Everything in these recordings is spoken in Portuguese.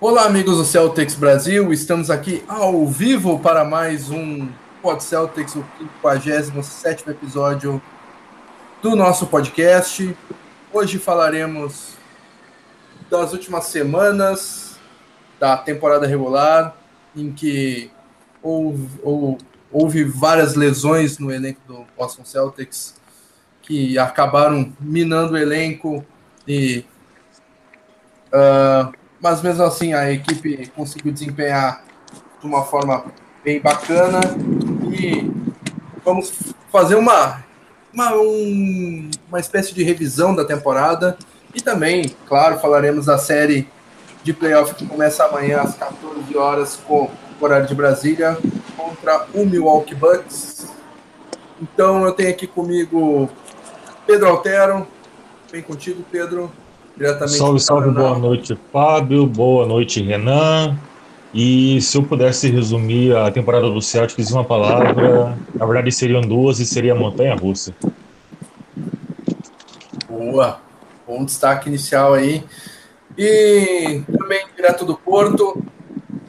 Olá, amigos do Celtics Brasil. Estamos aqui ao vivo para mais um Pod Celtics, o 57 episódio do nosso podcast. Hoje falaremos das últimas semanas da temporada regular, em que houve, houve várias lesões no elenco do Boston Celtics que acabaram minando o elenco e. Uh, mas mesmo assim a equipe conseguiu desempenhar de uma forma bem bacana e vamos fazer uma, uma, um, uma espécie de revisão da temporada e também, claro, falaremos da série de playoff que começa amanhã às 14 horas com horário de Brasília contra o Milwaukee Bucks. Então eu tenho aqui comigo Pedro Altero. Vem contigo, Pedro diretamente. Salve, salve, boa noite, Fábio. Boa noite, Renan. E se eu pudesse resumir a temporada do Celtics em uma palavra, na verdade seriam duas e seria montanha russa. Boa, bom destaque inicial aí. E também direto do Porto,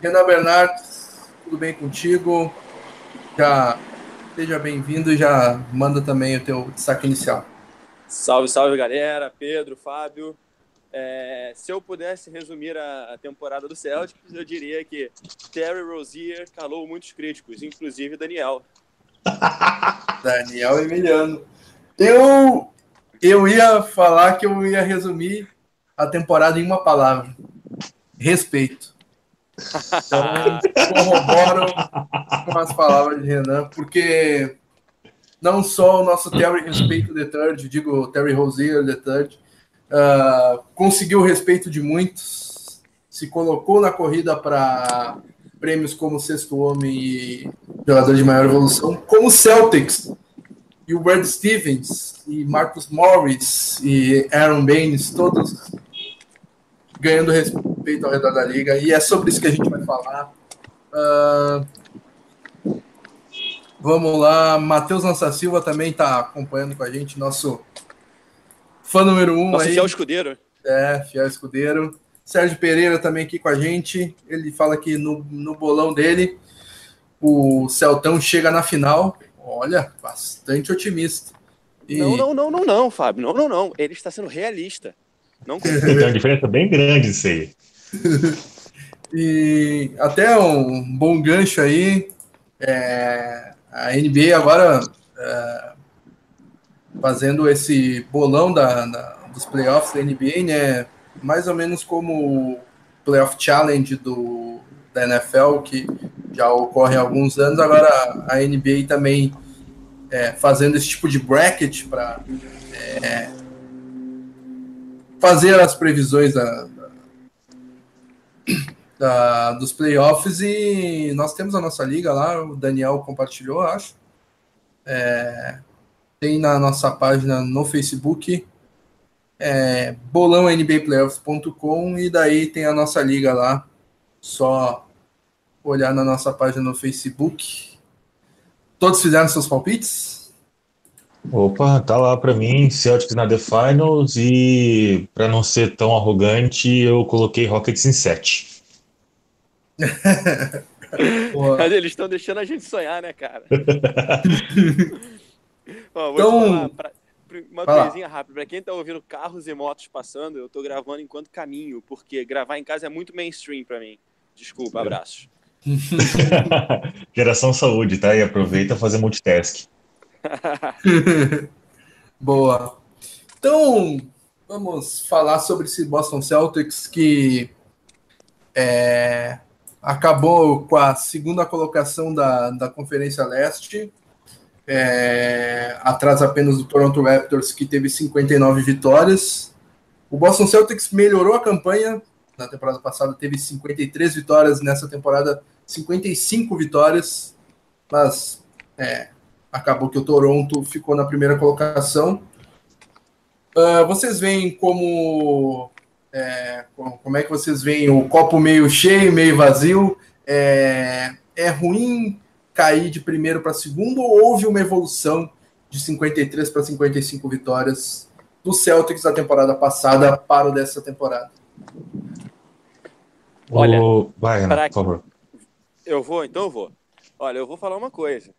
Renan Bernardes, tudo bem contigo? Já seja bem-vindo e já manda também o teu destaque inicial. Salve, salve galera, Pedro, Fábio. É, se eu pudesse resumir a, a, temporada do Celtics, eu diria que Terry Rozier calou muitos críticos, inclusive Daniel. Daniel Emiliano. Eu, eu ia falar que eu ia resumir a temporada em uma palavra: respeito. Então, corroboro com as palavras de Renan, porque não só o nosso Terry Respeito the Third, digo Terry Rozier the Third, uh, conseguiu o respeito de muitos, se colocou na corrida para prêmios como sexto homem e jogador de maior evolução, como Celtics e o Brad Stevens e Marcus Morris e Aaron Baines, todos ganhando respeito ao redor da liga, e é sobre isso que a gente vai falar. Uh, vamos lá, Matheus Lança Silva também está acompanhando com a gente, nosso Fã número um Nosso aí. fiel escudeiro. É, fiel escudeiro. Sérgio Pereira também aqui com a gente. Ele fala que no, no bolão dele, o Celtão chega na final. Olha, bastante otimista. E... Não, não, não, não, não, Fábio. Não, não, não. Ele está sendo realista. Não Tem uma diferença bem grande isso aí. e até um bom gancho aí. É, a NBA agora é, fazendo esse bolão da, da, dos playoffs da NBA, né? Mais ou menos como o Playoff Challenge do, da NFL, que já ocorre há alguns anos, agora a NBA também é, fazendo esse tipo de bracket para é, fazer as previsões da, da, dos playoffs e nós temos a nossa liga lá, o Daniel compartilhou, acho. É, tem na nossa página no Facebook, é, bolãonbaplayoffs.com e daí tem a nossa liga lá. Só olhar na nossa página no Facebook. Todos fizeram seus palpites? Opa, tá lá para mim, Celtics na The Finals e para não ser tão arrogante, eu coloquei Rockets em 7. Eles estão deixando a gente sonhar, né, cara? Ó, então, pra, uma coisinha rápida. Para quem tá ouvindo carros e motos passando, eu tô gravando enquanto caminho, porque gravar em casa é muito mainstream para mim. Desculpa, abraços. Geração saúde, tá? E aproveita fazer multitask. Boa. Então, vamos falar sobre esse Boston Celtics que é, acabou com a segunda colocação da, da Conferência Leste é, atrás apenas do Toronto Raptors, que teve 59 vitórias. O Boston Celtics melhorou a campanha. Na temporada passada teve 53 vitórias, nessa temporada 55 vitórias, mas é, acabou que o Toronto ficou na primeira colocação. Uh, vocês veem como, é, como é que vocês veem o copo meio cheio, meio vazio? É, é ruim cair de primeiro para segundo ou houve uma evolução de 53 para 55 vitórias do Celtics da temporada passada para o dessa temporada? Olha, O- Vai, pra- por favor. Eu vou, então eu vou. Olha, eu vou falar uma coisa.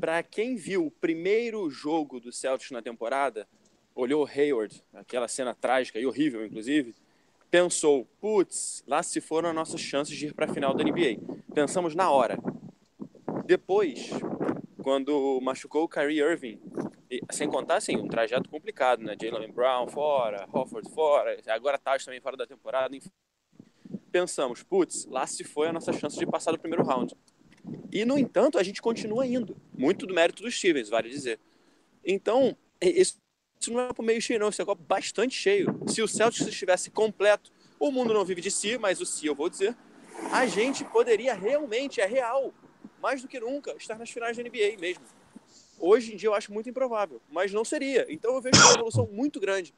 Pra quem viu o primeiro jogo do Celtics na temporada, olhou o Hayward, aquela cena trágica e horrível, inclusive, pensou, putz, lá se foram as nossas chances de ir pra final da NBA. Pensamos na hora. Depois, quando machucou o Kyrie Irving, e, sem contar, assim, um trajeto complicado, né? Jalen Brown fora, Hofford fora, agora Taj também fora da temporada, enfim. Pensamos, putz, lá se foi a nossa chance de passar do primeiro round. E, no entanto, a gente continua indo. Muito do mérito dos Stevens, vale dizer. Então, isso não é pro meio cheio, não. Isso é um copo bastante cheio. Se o Celtics estivesse completo, o mundo não vive de si, mas o si eu vou dizer, a gente poderia realmente, é real, mais do que nunca, estar nas finais da NBA mesmo. Hoje em dia eu acho muito improvável, mas não seria. Então eu vejo uma evolução muito grande.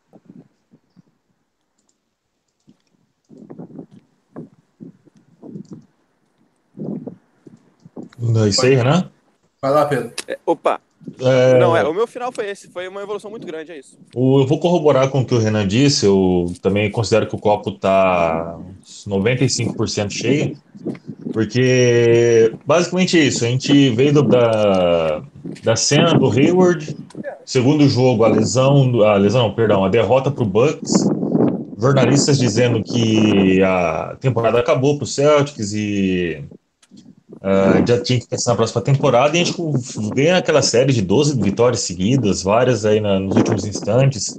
É Isso aí, Renan? Vai lá, Pedro. É, opa, É, não, é, o meu final foi esse, foi uma evolução muito grande, é isso. o- eu vou corroborar com o que o Renan disse. Eu também considero que o copo está 95% cheio, porque basicamente é isso. A gente veio da, da cena do Hayward, segundo jogo, a lesão, a lesão, perdão, a derrota para o Bucks. Jornalistas dizendo que a temporada acabou para o Celtics e ah, já tinha que pensar na próxima temporada e a gente ganha aquela série de 12 vitórias seguidas, várias aí na- nos últimos instantes,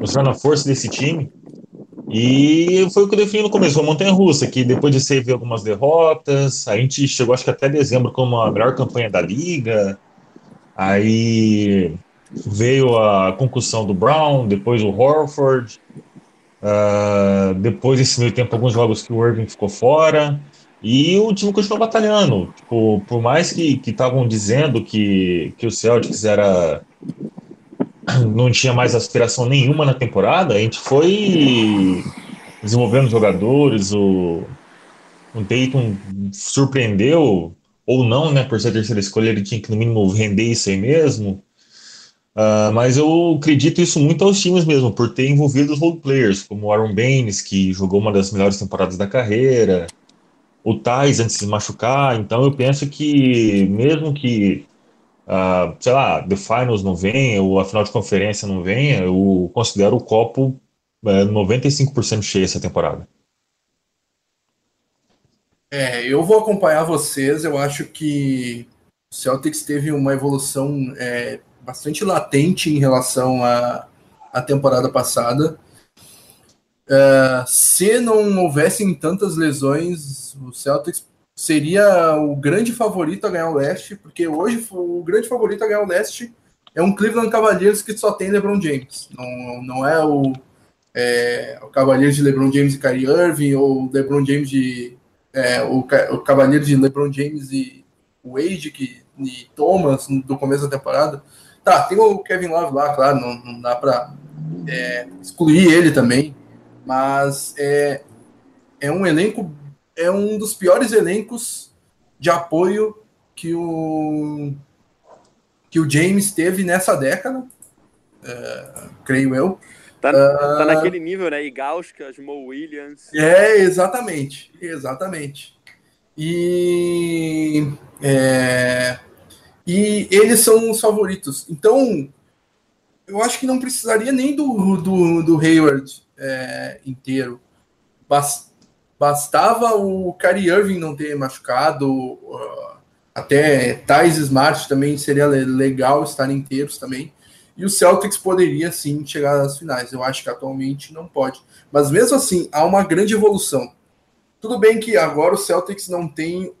mostrando a força desse time. E foi o que eu defini no começo, uma montanha russa, que depois de você ver algumas derrotas, a gente chegou acho que até dezembro como a melhor campanha da liga. Aí veio a concussão do Brown, depois o Horford. ah, depois desse meio tempo, alguns jogos que o Irving ficou fora. E o time continuou batalhando. Tipo, por mais que estavam dizendo que, que o Celtics era. não tinha mais aspiração nenhuma na temporada, a gente foi desenvolvendo jogadores. O, o Dayton surpreendeu, ou não, né? Por ser a terceira escolha, ele tinha que no mínimo render isso aí mesmo. Ah, mas eu acredito isso muito aos times mesmo, por ter envolvido os role players, como o Aaron Baines, que jogou uma das melhores temporadas da carreira o Tais antes de se machucar, então eu penso que mesmo que, ah, sei lá, The Finals não venha, ou a final de conferência não venha, eu considero o copo eh, 95% cheio essa temporada. É, eu vou acompanhar vocês. Eu acho que o Celtics teve uma evolução é, bastante latente em relação à, à temporada passada. É, se não houvessem tantas lesões, o Celtics seria o grande favorito a ganhar o leste, porque hoje o grande favorito a ganhar o leste é um Cleveland Cavaliers que só tem LeBron James. Não, não é o, é, o Cavaliers de LeBron James e Kyrie Irving ou LeBron James de é, o, o Cavaleiro de LeBron James e Wade que, e Thomas do começo da temporada. Tá, tem o Kevin Love lá, claro, não, não dá para excluir ele também, mas é, é um elenco, é um dos piores elencos de apoio que o que o James teve nessa década, é, creio eu. Tá, tá naquele nível, né? Igauskas, Mo Williams. É, exatamente, exatamente. E, é, e eles são os favoritos. Então, eu acho que não precisaria nem do, do, do Hayward é, inteiro. Bastava o Kyrie Irving não ter machucado, uh, até Thais Smart também seria le- legal estar inteiros também. E o Celtics poderia sim chegar às finais. Eu acho que atualmente não pode. Mas mesmo assim, há uma grande evolução. Tudo bem que agora o Celtics não tem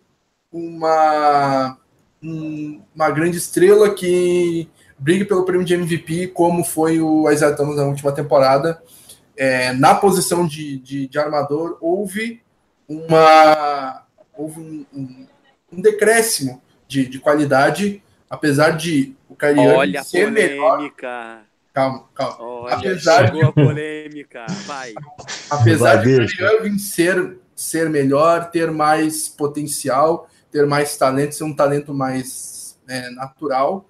uma, um- uma grande estrela que brigue pelo prêmio de MVP, como foi o Isaiah Thomas na última temporada. É, na posição de, de, de armador, houve uma houve um, um, um decréscimo de, de qualidade, apesar de o a ser melhor. polêmica. Calma, calma. Olha, Apesar chegou a polêmica. Vai. Apesar Vai, de. Kyrie ser, ser melhor, ter mais potencial, ter mais talento, ser um talento mais é, natural,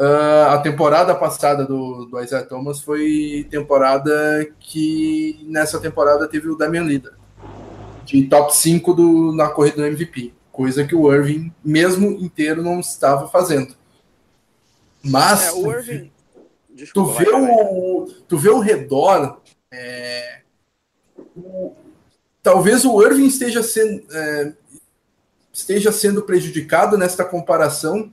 Uh, a temporada passada do, do Isaiah Thomas foi temporada que nessa temporada teve o Damian Lillard de top 5 do, na corrida do MVP, coisa que o Irving, mesmo inteiro, não estava fazendo. Mas é, o Irving... Desculpa, tu, vê vai, o, tu vê o redor. É, o, talvez o Irving esteja sendo, é, esteja sendo prejudicado nesta comparação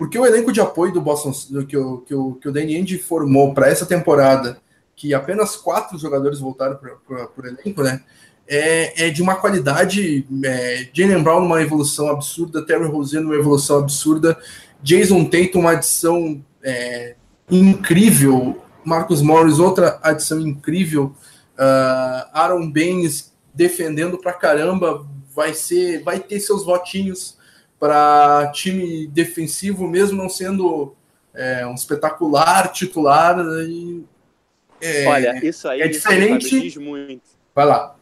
porque o elenco de apoio do Boston, que o, que o, que o Danny Ainge formou para essa temporada, que apenas quatro jogadores voltaram para o elenco, né? É, é, de uma qualidade. É, Jalen Brown, uma evolução absurda, Terry Rozier, uma evolução absurda, Jason Tatum, uma adição é, incrível, Marcos Morris, outra adição incrível, uh, Aaron Baines defendendo pra caramba, vai ser, vai ter seus votinhos para time defensivo, mesmo não sendo é, um espetacular titular. E, é, Olha, isso aí é diferente. diz muito. Vai lá.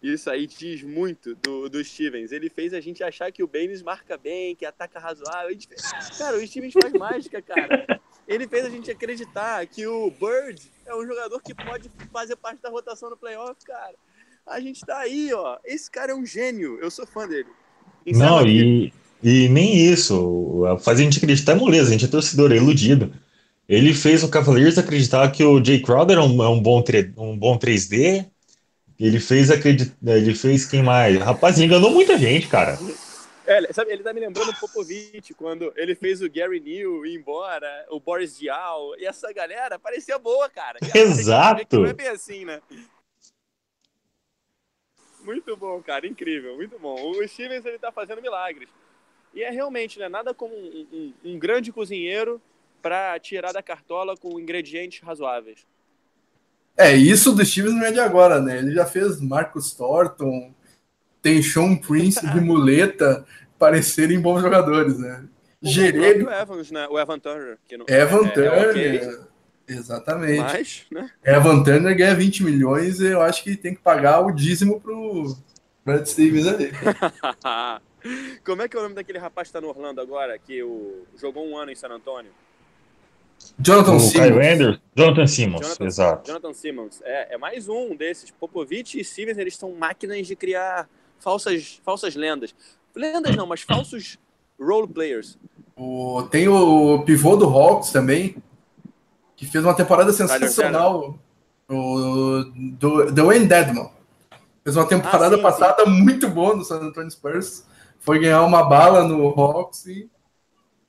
Isso aí diz muito do, do Stevens. Ele fez a gente achar que o Baines marca bem, que ataca razoável. Cara, o Stevens faz mágica, cara. Ele fez a gente acreditar que o Bird é um jogador que pode fazer parte da rotação no playoff, cara. A gente tá aí, ó. Esse cara é um gênio. Eu sou fã dele. Não, e, e nem isso. Fazer a gente acreditar é moleza, a gente é torcedor, é iludido. Ele fez o Cavaliers acreditar que o Jay Crowder é um, é um, bom, um bom 3D. Ele fez acreditar. Ele fez quem mais? Rapaz, enganou muita gente, cara. É, sabe, ele tá me lembrando o Popovich, quando ele fez o Gary Neal ir embora, o Boris Diaw, e essa galera parecia boa, cara. Exato. Não é bem assim, né? Muito bom, cara, incrível, muito bom. O Stevens, ele tá fazendo milagres. E é realmente, né, nada como um, um, um grande cozinheiro para tirar da cartola com ingredientes razoáveis. É, isso do Stevens não é de agora, né? Ele já fez Marcus Thornton, tem Sean Prince de muleta parecerem bons jogadores, né? O Evans, né? O Evan Turner. Que não, Evan é Turner. É okay. Exatamente. Mas, né? Evan Turner ganha 20 milhões e eu acho que tem que pagar o dízimo pro Brad Stevens ali. Como é que é o nome daquele rapaz que tá no Orlando agora, que o... jogou um ano em San Antônio? Jonathan Simmons. Jonathan Simmons, Jonathan, exato. Jonathan Simmons. É, é mais um desses. Popovich e Stevens, eles são máquinas de criar falsas, falsas lendas. Lendas não, mas falsos role players. O, tem o pivô do Hawks também, que fez uma temporada sensacional. O, do, do Wayne Dedman. Fez uma temporada ah, sim, passada sim. muito boa no San Antonio Spurs. Foi ganhar uma bala no Hawks e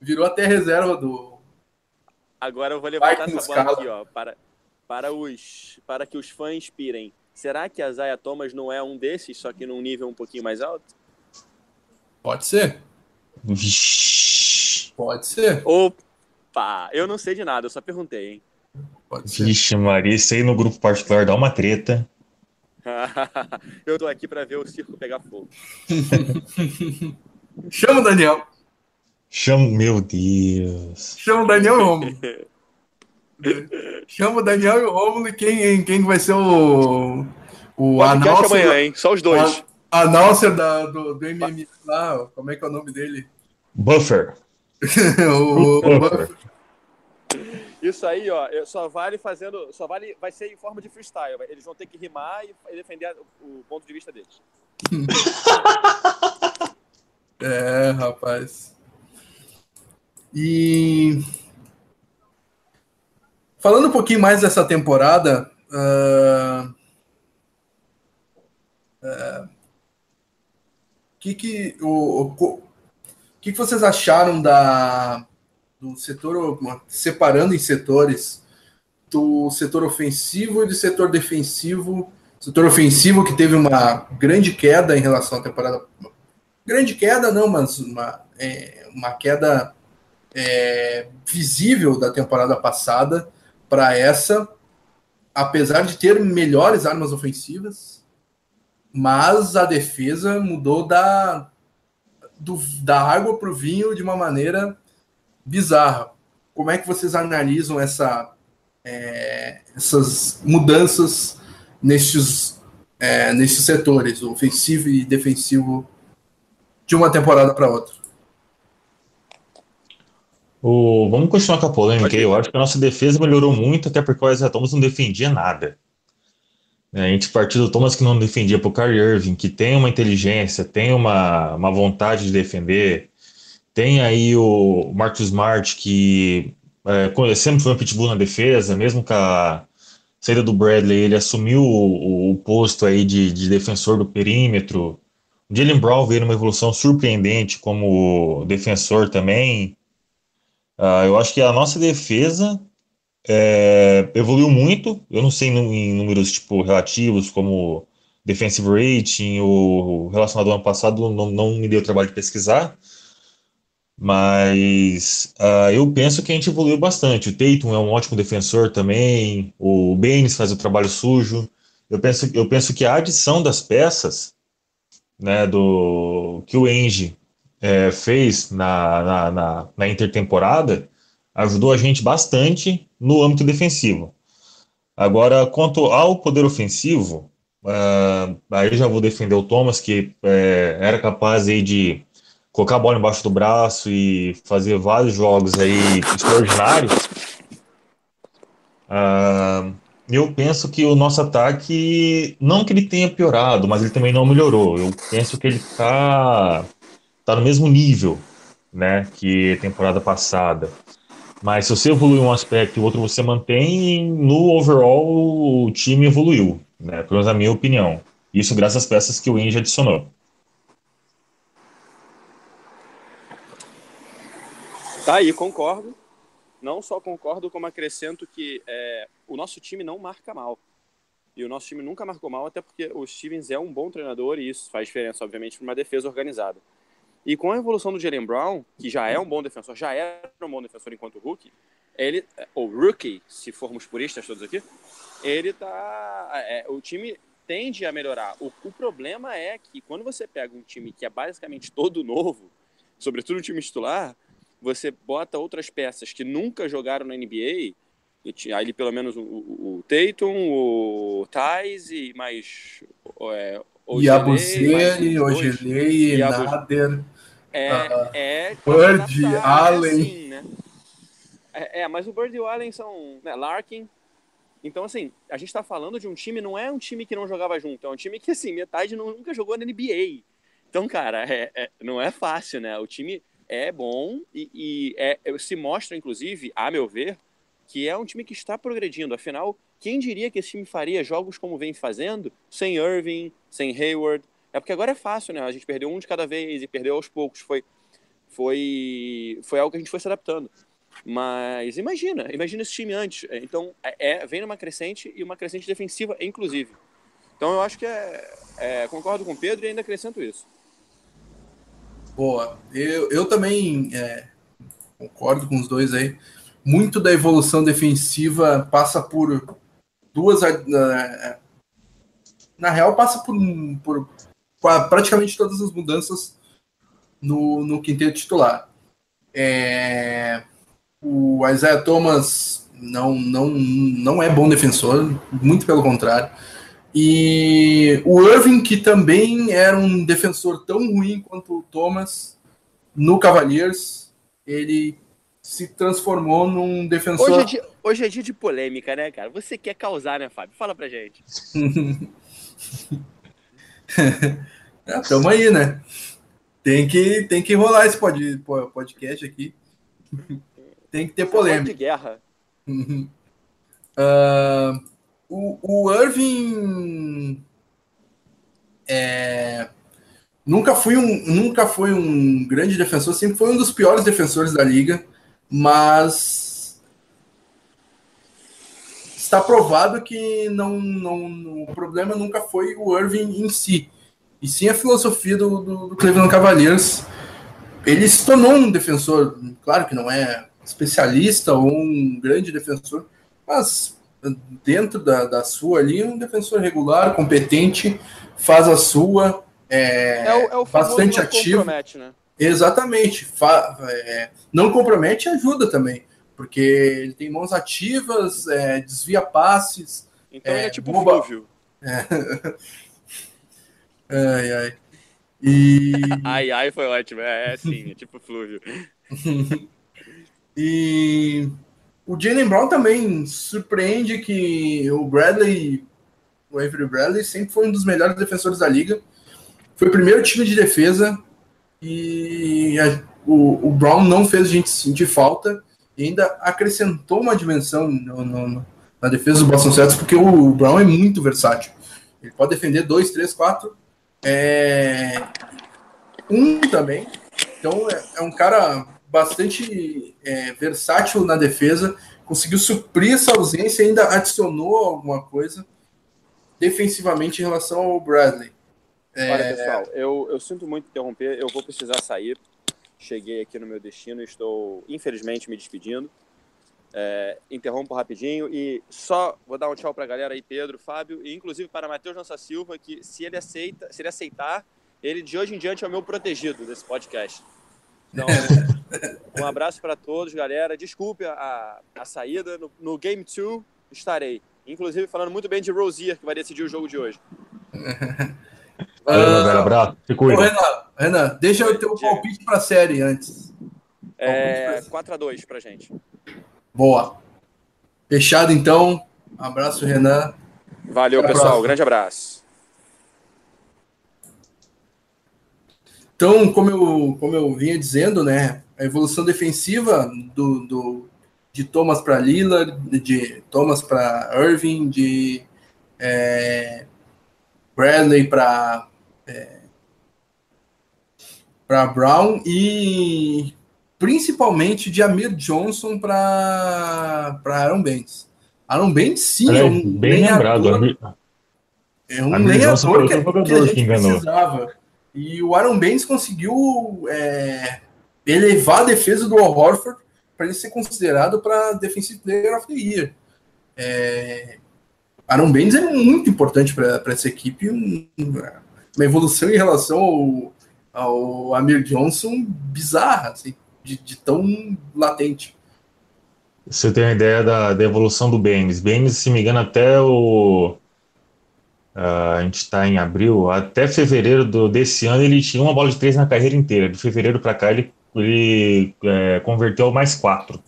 virou até reserva do. Agora eu vou levantar essa bola aqui, ó, para, para, os, para que os fãs pirem. Será que a Zaya Thomas não é um desses, só que num nível um pouquinho mais alto? Pode ser. Pode ser. Opa! Eu não sei de nada, eu só perguntei, hein? Pode ser. Vixe, Maria, isso aí no grupo particular dá uma treta. eu tô aqui para ver o circo pegar fogo. Chama o Daniel. Chama, meu Deus. Chama o Daniel e o Romulo. Chama o Daniel e o Romulo e quem, quem vai ser o. O announcer. amanhã, hein? Só os dois. A announcer da, do, do MMA lá, como é que é o nome dele? Buffer. o, o Buffer. Isso aí, ó, só vale fazendo, só vale, vai ser em forma de freestyle. Eles vão ter que rimar e defender o ponto de vista deles. é, rapaz. E falando um pouquinho mais dessa temporada, uh... Uh... que que o, o que, que vocês acharam da do setor, separando em setores, do setor ofensivo e do setor defensivo. Setor ofensivo que teve uma grande queda em relação à temporada. Grande queda, não, mas uma, é, uma queda é, visível da temporada passada para essa, apesar de ter melhores armas ofensivas, mas a defesa mudou da, do, da água para o vinho de uma maneira bizarra. Como é que vocês analisam essa, é, essas mudanças nesses, é, nesses setores, ofensivo e defensivo, de uma temporada para outra? O, vamos continuar com a polêmica aí. Eu acho que a nossa defesa melhorou muito, até porque o Isaiah Thomas não defendia nada. A gente partiu do Thomas que não defendia para o Kyrie Irving, que tem uma inteligência, tem uma, uma vontade de defender. Tem aí o Marcus Smart, que é, sempre foi um pitbull na defesa, mesmo com a saída do Bradley, ele assumiu o, o posto aí de, de, defensor do perímetro. O Jalen Brown veio numa evolução surpreendente como defensor também. Uh, eu acho que a nossa defesa é, evoluiu muito. Eu não sei em números tipo relativos como defensive rating ou relacionado ao ano passado, não, não me deu trabalho de pesquisar. Mas uh, eu penso que a gente evoluiu bastante. O Tatum é um ótimo defensor também. O Baines faz o trabalho sujo. Eu penso, eu penso que a adição das peças, né, do que o Enge é, fez na, na, na, na intertemporada, ajudou a gente bastante no âmbito defensivo. Agora, quanto ao poder ofensivo, uh, aí já vou defender o Thomas, que é, era capaz aí de colocar a bola embaixo do braço e fazer vários jogos aí extraordinários. Uh, eu penso que o nosso ataque, não que ele tenha piorado, mas ele também não melhorou. Eu penso que ele está tá no mesmo nível né, que temporada passada. Mas se você evolui um aspecto e o outro você mantém, no overall o time evoluiu, né? Pelo menos na minha opinião. Isso graças às peças que o Inge adicionou. Tá aí, concordo. Não só concordo, como acrescento que é, o nosso time não marca mal. E o nosso time nunca marcou mal, até porque o Stevens é um bom treinador e isso faz diferença, obviamente, para uma defesa organizada. E com a evolução do Jalen Brown, que já é um bom defensor, já era um bom defensor enquanto rookie, ele, ou rookie, se formos puristas todos aqui, ele tá. É, o time tende a melhorar. O, o, problema é que quando você pega um time que é basicamente todo novo, sobretudo o time titular, você bota outras peças que nunca jogaram na NBA, aí pelo menos o, o, o Tatum, o Thais e mais é, Yabusele, Ogelei, Nader. É, uh, é Bird, Allen. Assim, né? é, é, mas o Bird e o Allen são né, Larkin. Então, assim, a gente tá falando de um time, não é um time que não jogava junto, é um time que, assim, metade nunca jogou na NBA. Então, cara, é, é, não é fácil, né? O time é bom e, e é, se mostra, inclusive, a meu ver, que é um time que está progredindo. Afinal, quem diria que esse time faria jogos como vem fazendo, sem Irving, sem Hayward? É porque agora é fácil, né? A gente perdeu um de cada vez e perdeu aos poucos. Foi, foi, foi algo que a gente foi se adaptando. Mas imagina, imagina esse time antes. Então, é, é vem numa crescente e uma crescente defensiva, inclusive. Então, eu acho que é, é concordo com o Pedro e ainda acrescento isso. Boa. Eu, eu também é, concordo com os dois aí. Muito da evolução defensiva passa por duas. Na, na real, passa por, por praticamente todas as mudanças no, no quinteto titular. É, o Isaiah Thomas não, não, não é bom defensor, muito pelo contrário. E o Irving, que também era um defensor tão ruim quanto o Thomas no Cavaliers, ele se transformou num defensor. Hoje é, dia, hoje é dia de polêmica, né, cara? Você quer causar, né, Fábio? Fala pra gente. é, tamo aí, né? Tem que, tem que rolar esse pod, podcast aqui. tem que ter polêmica. de guerra. uh, o, o Irving é, nunca, foi um, nunca foi um grande defensor, sempre foi um dos piores defensores da liga, mas está provado que não, não, o problema nunca foi o Irving em si, e sim a filosofia do, do, do Cleveland Cavaliers. Ele se tornou um defensor, claro que não é especialista ou um grande defensor, mas dentro da, da sua ali, um defensor regular, competente, faz a sua, é, é, o, é o bastante ativo. Né? Exatamente. Fa, é, não compromete ajuda também, porque ele tem mãos ativas, é, desvia passes. Então ele é tipo boba... Flúvio. É. ai, ai. E... ai, ai, foi ótimo. É, é sim, é tipo Flúvio. E o Jalen Brown também surpreende que o Bradley, o Avery Bradley, sempre foi um dos melhores defensores da liga. Foi o primeiro time de defesa e a, o, o, Brown não fez a gente sentir falta e ainda acrescentou uma dimensão no, no, na defesa do Boston Celtics, porque o Brown é muito versátil. Ele pode defender dois, três, quatro. É... Um também. Então é, é um cara bastante é, versátil na defesa. Conseguiu suprir essa ausência e ainda adicionou alguma coisa defensivamente em relação ao Bradley. É... Olha, pessoal, eu, eu sinto muito interromper. Eu vou precisar sair. Cheguei aqui no meu destino e estou, infelizmente, me despedindo. É, interrompo rapidinho e só vou dar um tchau para a galera aí, Pedro, Fábio, e inclusive para Matheus Nossa Silva, que se ele aceita, se ele aceitar, ele de hoje em diante é o meu protegido desse podcast. Então, um abraço para todos, galera. Desculpe a, a saída. No, no Game 2 estarei. Inclusive falando muito bem de Rosier, que vai decidir o jogo de hoje. Valeu, uh, abraço. Se cuida. Renan, Renan, deixa eu ter o um palpite para a série antes. É, 4x2 para gente. Boa. Fechado então. Abraço, Renan. Valeu, Até pessoal. Grande abraço. Então, como eu, como eu vinha dizendo, né, a evolução defensiva do, do de Thomas para Lillard, de Thomas para Irving, de é, Bradley para é, para Brown e principalmente de Amir Johnson para Aaron Baines. Aaron Baines, sim, é, um bem lembrado. É um Amir lenhador que, que, a gente precisava. E o Aaron Baines conseguiu é, elevar a defesa do Al Horford para ele ser considerado para Defensive Player of the Year. É, Aaron Baines é muito importante para essa equipe, um, uma evolução em relação ao, ao Amir Johnson bizarra. Assim de, de tão latente. Você tem uma ideia da, da evolução do Baines. Baines, se me engano, até o. Uh, a gente está em abril, até fevereiro do, desse ano ele tinha uma bola de três na carreira inteira. De fevereiro para cá ele, ele é, converteu mais quatro.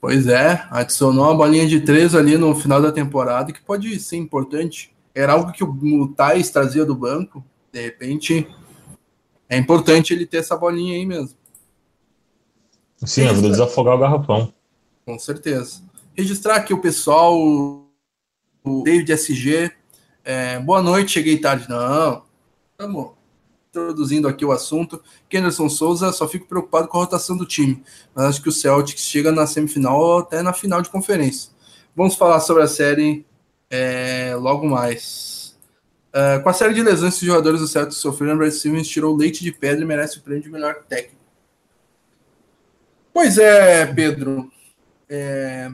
Pois é, adicionou uma bolinha de três ali no final da temporada que pode ser importante. Era algo que o Thais trazia do banco. De repente, é importante ele ter essa bolinha aí mesmo. Sim, ajuda a desafogar o garrafão. Com certeza. Registrar aqui o pessoal, o David SG. É, boa noite, cheguei tarde. Não, estamos introduzindo aqui o assunto. Kenderson Souza, só fico preocupado com a rotação do time. Mas acho que o Celtics chega na semifinal ou até na final de conferência. Vamos falar sobre a série é, logo mais. É, com a série de lesões que os jogadores do Celtics sofreram, Brad Stevens tirou leite de pedra e merece o prêmio de melhor técnico. Pois é, Pedro. É,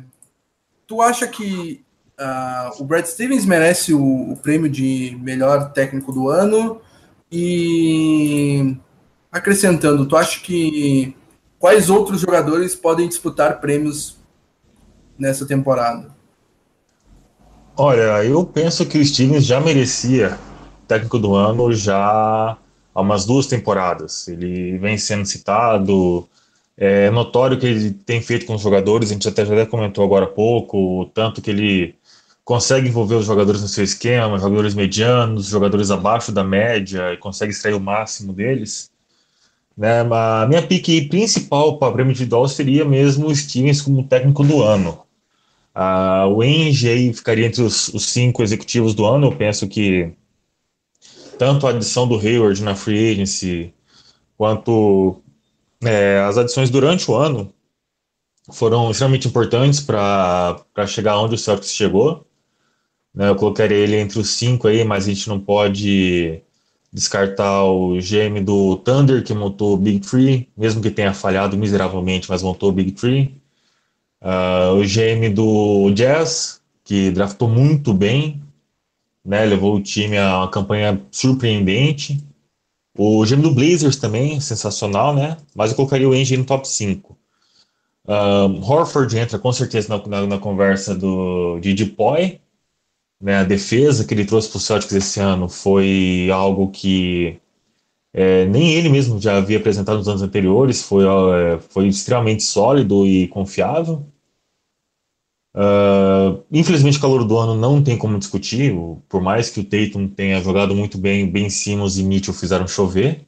tu acha que uh, o Brad Stevens merece o, o, prêmio de melhor técnico do ano? E acrescentando, tu acha que quais outros jogadores podem disputar prêmios nessa temporada? Olha, eu penso que o Stevens já merecia técnico do ano já há umas duas temporadas. Ele vem sendo citado é notório que ele tem feito com os jogadores, a gente até já comentou agora há pouco, tanto que ele consegue envolver os jogadores no seu esquema, jogadores medianos, jogadores abaixo da média, e consegue extrair o máximo deles. Né, a minha pique principal para o prêmio individual seria mesmo o Stevens como técnico do ano. Ah, o Enge ficaria entre os, os, cinco executivos do ano. Eu penso que tanto a adição do Hayward na free agency, quanto é, as adições durante o ano foram extremamente importantes para chegar onde o Celtics chegou. Né, eu colocaria ele entre os cinco aí, mas a gente não pode descartar o GM do Thunder, que montou o Big Tree, mesmo que tenha falhado miseravelmente, mas montou o Big Tree. Uh, o GM do Jazz, que draftou muito bem, né, levou o time a uma campanha surpreendente. O GM do Blazers também, sensacional, né? Mas eu colocaria o Engie no top 5. Um, Horford entra com certeza na, na, na conversa do, de Depoy. Né? A defesa que ele trouxe para o Celtics esse ano foi algo que é, nem ele mesmo já havia apresentado nos anos anteriores, foi, é, foi extremamente sólido e confiável. Uh, infelizmente, o calor do ano não tem como discutir, por mais que o Tatum tenha jogado muito bem, Ben Simmons e Mitchell fizeram chover,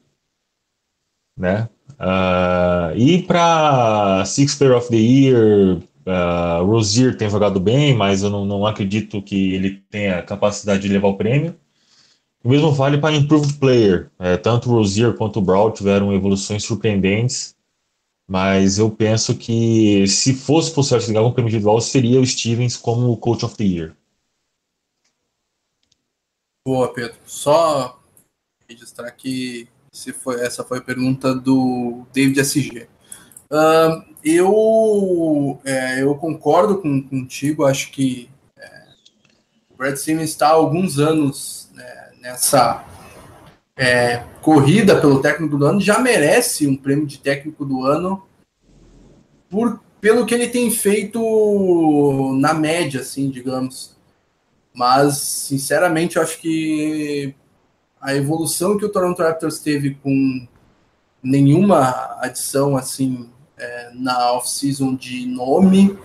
né? Uh, e para Six Player of the Year, uh, Rozier tem jogado bem, mas eu não, não acredito que ele tenha capacidade de levar o prêmio. O mesmo vale para Improved Player. É, tanto o Rozier quanto o Brawl tiveram evoluções surpreendentes mas eu penso que se fosse possível com um prêmio individual, seria o Stevens como Coach of the Year. Boa, Pedro. Só registrar que se foi, essa foi a pergunta do David SG. Uh, eu, é, eu concordo com, contigo, acho que é, o Brad Simmons está há alguns anos né, nessa é, corrida pelo técnico do ano, já merece um prêmio de técnico do ano por, pelo que ele tem feito na média, assim, digamos. Mas, sinceramente, eu acho que a evolução que o Toronto Raptors teve com nenhuma adição assim é, na off-season de nome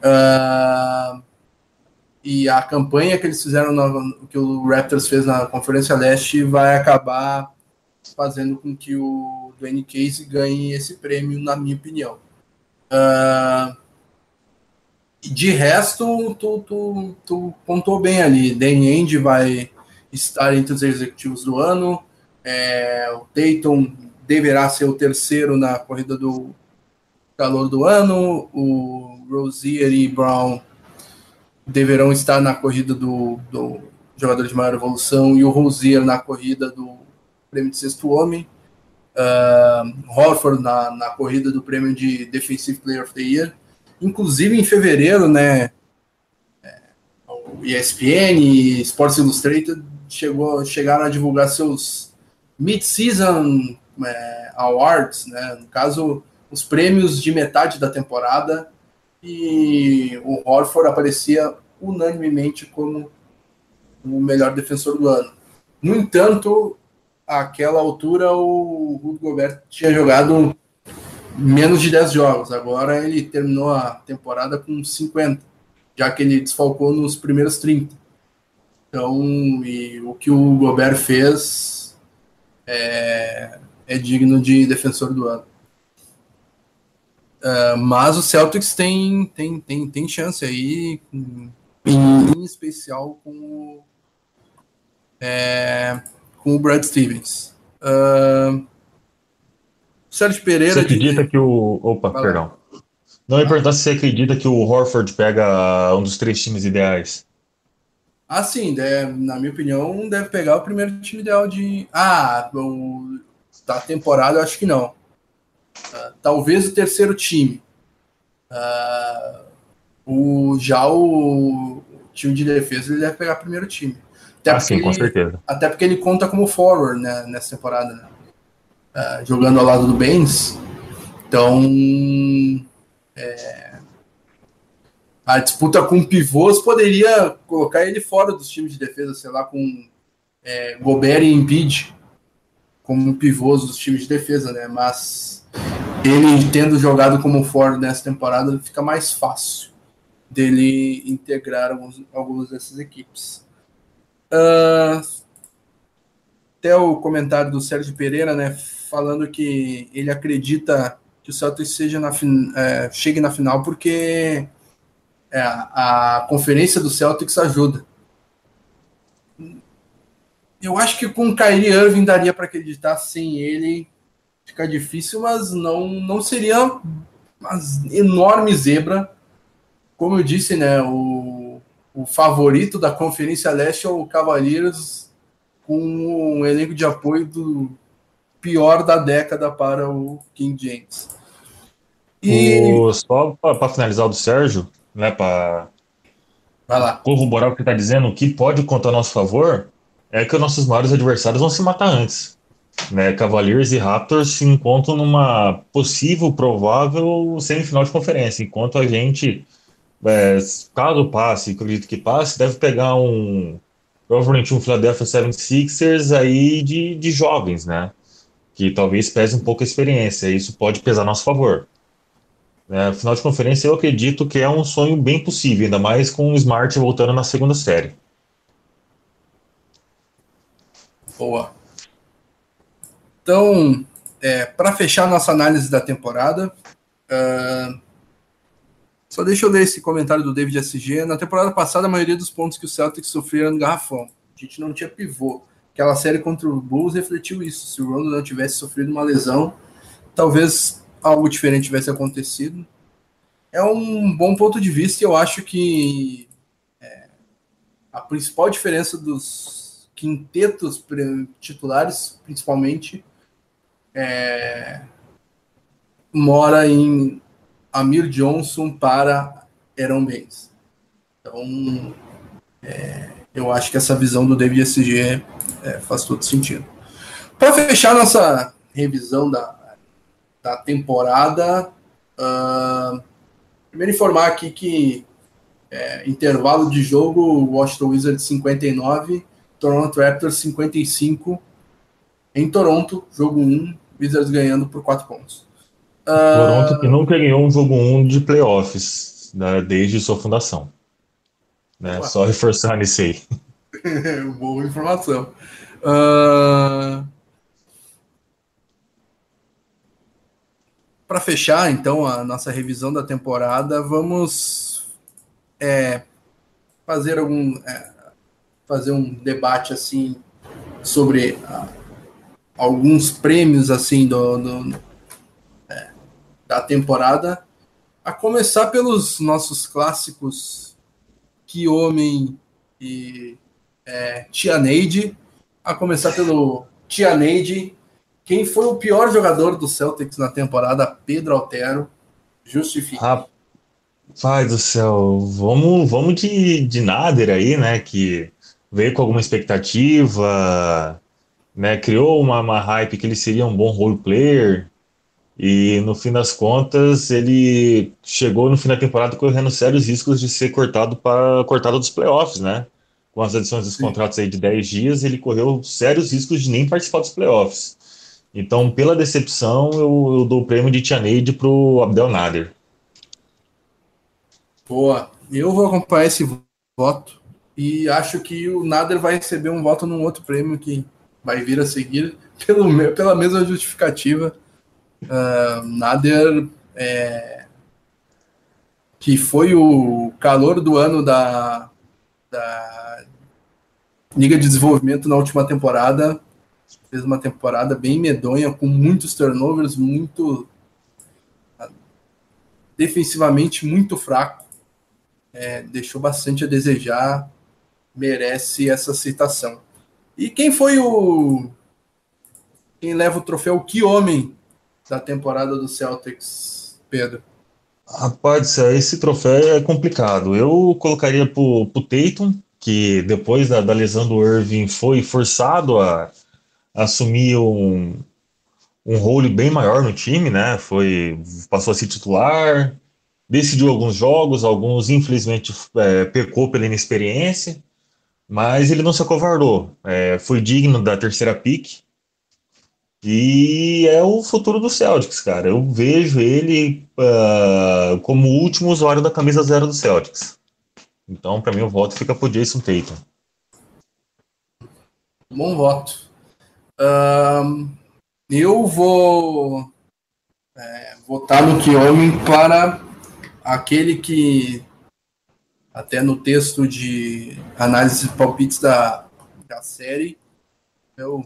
uh, e a campanha que eles fizeram, no, que o Raptors fez na Conferência Leste, vai acabar fazendo com que o Dwayne Case ganhe esse prêmio, na minha opinião. Uh, de resto, tu, tu, tu bem ali. Dan End vai estar entre os executivos do ano. É, o Dayton deverá ser o terceiro na corrida do calor do ano. O Rozier e Brown deverão estar na corrida do, do jogador de maior evolução e o Rosier na corrida do prêmio de sexto homem. Uh, Horford na, na corrida do prêmio de Defensive Player of the Year. Inclusive em fevereiro, né? É, o ESPN e Sports Illustrated chegou, chegaram a divulgar seus mid-season é, awards, né? No caso, os prêmios de metade da temporada e o Horford aparecia unanimemente como o melhor defensor do ano. No entanto, àquela altura o Rudy Gobert tinha jogado menos de 10 jogos. Agora ele terminou a temporada com 50, já que ele desfalcou nos primeiros 30. Então, o que o Gobert fez é, é digno de defensor do ano. Uh, mas o Celtics tem, tem, tem, tem chance aí, em, em especial com o, é, com o Brad Stevens. Uh, Sérgio Pereira. Você acredita de... que o. Opa, Vai perdão. Lá. Não ia perguntar se você acredita que o Horford pega um dos três times ideais. Ah, sim, deve, na minha opinião, deve pegar o primeiro time ideal de. Ah, o, da temporada eu acho que não. Uh, talvez o terceiro time. Uh, o, já o, time de defesa ele deve pegar o primeiro time. Até ah, sim, com certeza. Até porque ele conta como forward né, nessa temporada, né? uh, jogando ao lado do Benz. Então, é, a disputa com pivôs poderia colocar ele fora dos times de defesa, sei lá, com é, Gobert e Embiid como pivôs dos times de defesa, né? Mas ele tendo jogado como fora nessa temporada, fica mais fácil dele integrar alguns, algumas dessas equipes. Uh, até o comentário do Sérgio Pereira, né, falando que ele acredita que o Celtics seja na, é, chegue na final porque é, a conferência do Celtics ajuda. Eu acho que com o Kyrie Irving daria para acreditar sem ele fica difícil, mas não, não seria uma enorme zebra. Como eu disse, né, o, o favorito da Conferência Leste é o Cavaliers com um elenco de apoio do pior da década para o King James. E... O, só para finalizar do Sérgio, né, para corroborar o que está dizendo, o que pode contar a nosso favor é que os nossos maiores adversários vão se matar antes. Né, Cavaliers e Raptors se encontram numa possível, provável semifinal de conferência, enquanto a gente, é, caso passe, acredito que passe, deve pegar um provavelmente um Philadelphia 76ers aí de, de jovens, né? que talvez pese um pouco a experiência, isso pode pesar a nosso favor. É, final de conferência, eu acredito que é um sonho bem possível, ainda mais com o Smart voltando na segunda série. Boa. Então, é, para fechar nossa análise da temporada, uh, só deixa eu ler esse comentário do David SG. Na temporada passada, a maioria dos pontos que o Celtics sofreram no garrafão. A gente não tinha pivô. Aquela série contra o Bulls refletiu isso. Se o Rondo não tivesse sofrido uma lesão, talvez algo diferente tivesse acontecido. É um bom ponto de vista e eu acho que é, a principal diferença dos quintetos titulares, principalmente, é, mora em Amir Johnson para Aaron Baines. Então, é, eu acho que essa visão do David SG é, faz todo sentido. Para fechar nossa revisão da, da temporada, uh, primeiro informar aqui que é, intervalo de jogo, Washington Wizards 59, Toronto Raptors 55 em Toronto, jogo 1, Wizards ganhando por 4 pontos. Toronto que nunca ganhou um jogo 1 de playoffs né, desde sua fundação. Né? Só reforçando isso aí. Boa informação. Uh... Para fechar, então, a nossa revisão da temporada, vamos é, fazer algum é, fazer um debate assim sobre uh, alguns prêmios assim do, do da temporada, a começar pelos nossos clássicos Que Homem e é, Tia Neide, a começar pelo Tia Neide, quem foi o pior jogador do Celtics na temporada, Pedro Altero, justifica. Pai do céu, vamos, vamos de, de Nader aí, né, que veio com alguma expectativa, né, criou uma, uma hype que ele seria um bom role player, e no fim das contas, ele chegou no fim da temporada correndo sérios riscos de ser cortado para cortado dos playoffs, né? Com as adições dos Sim. contratos aí de 10 dias, ele correu sérios riscos de nem participar dos playoffs. Então, pela decepção, eu, eu dou o prêmio de Tianeide para o Abdel Nader. Boa. Eu vou acompanhar esse voto e acho que o Nader vai receber um voto num outro prêmio que vai vir a seguir pelo, pela mesma justificativa Uh, Nader, é, que foi o calor do ano da, da Liga de Desenvolvimento na última temporada, fez uma temporada bem medonha, com muitos turnovers, muito defensivamente muito fraco, é, deixou bastante a desejar, merece essa citação. E quem foi o quem leva o troféu Que Homem da temporada do Celtics, Pedro? Rapaz, esse troféu é complicado. Eu colocaria pro, pro Tatum, que depois da, da lesão do Irving foi forçado a, a assumir um, um role bem maior no time, né? Foi, passou a ser titular, decidiu alguns jogos, alguns infelizmente é, pecou pela inexperiência, mas ele não se acovardou. É, foi digno da terceira pick e é o futuro do Celtics, cara. Eu vejo ele uh, como o último usuário da camisa zero do Celtics. Então, para mim, o voto fica pro Jason Tatum. Bom voto. Um, eu vou é, votar no Kiomi para aquele que, até no texto de análise de palpites da, da série, eu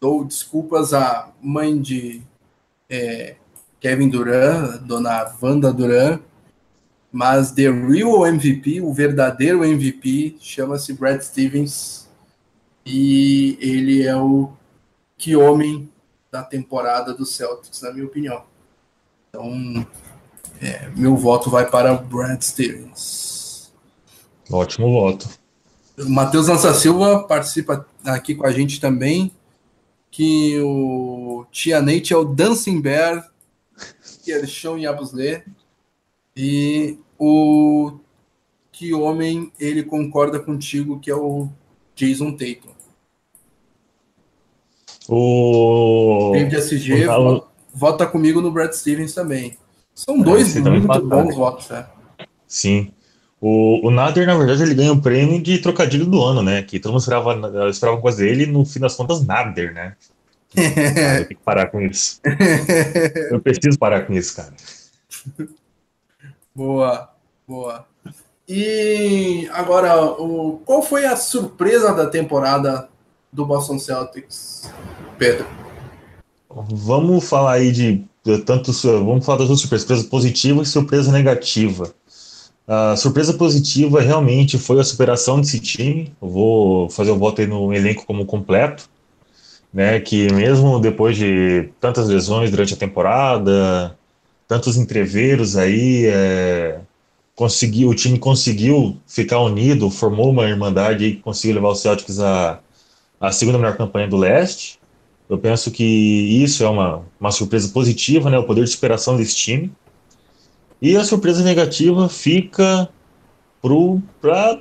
dou desculpas à mãe de é, Kevin Durant, dona Wanda Durant, mas the real MVP, o verdadeiro MVP, chama-se Brad Stevens e ele é o que homem da temporada do Celtics, na minha opinião. Então, é, meu voto vai para Brad Stevens. Ótimo voto. O Matheus Lança Silva participa aqui com a gente também que o Tia Nate é o Dancing Bear, que eles chamam em Abuslé, e o que homem ele concorda contigo que é o Jason Tatum. O David SG o- vota comigo no Brad Stevens também. São dois esse também muito bons votos, né? Sim. O, o Nader, na verdade, ele ganha o prêmio de trocadilho do ano, né? Que todo mundo esperava, esperava coisa dele, e no fim das contas, Nader, né? Cara, eu tenho que parar com isso. Eu preciso parar com isso, cara. Boa, boa. E agora, o, qual foi a surpresa da temporada do Boston Celtics, Pedro? Vamos falar aí de, de tanto. Vamos falar das duas surpresas, surpresa positiva e surpresa negativa. A surpresa positiva realmente foi a superação desse time. Eu vou fazer o voto aí no elenco como completo, né? Que mesmo depois de tantas lesões durante a temporada, tantos entreveros aí, é, conseguiu, o time conseguiu ficar unido, formou uma irmandade e conseguiu levar o Celtics à, à segunda melhor campanha do leste. Eu penso que isso é uma, uma surpresa positiva, né? O poder de superação desse time. E a surpresa negativa fica pro, pra,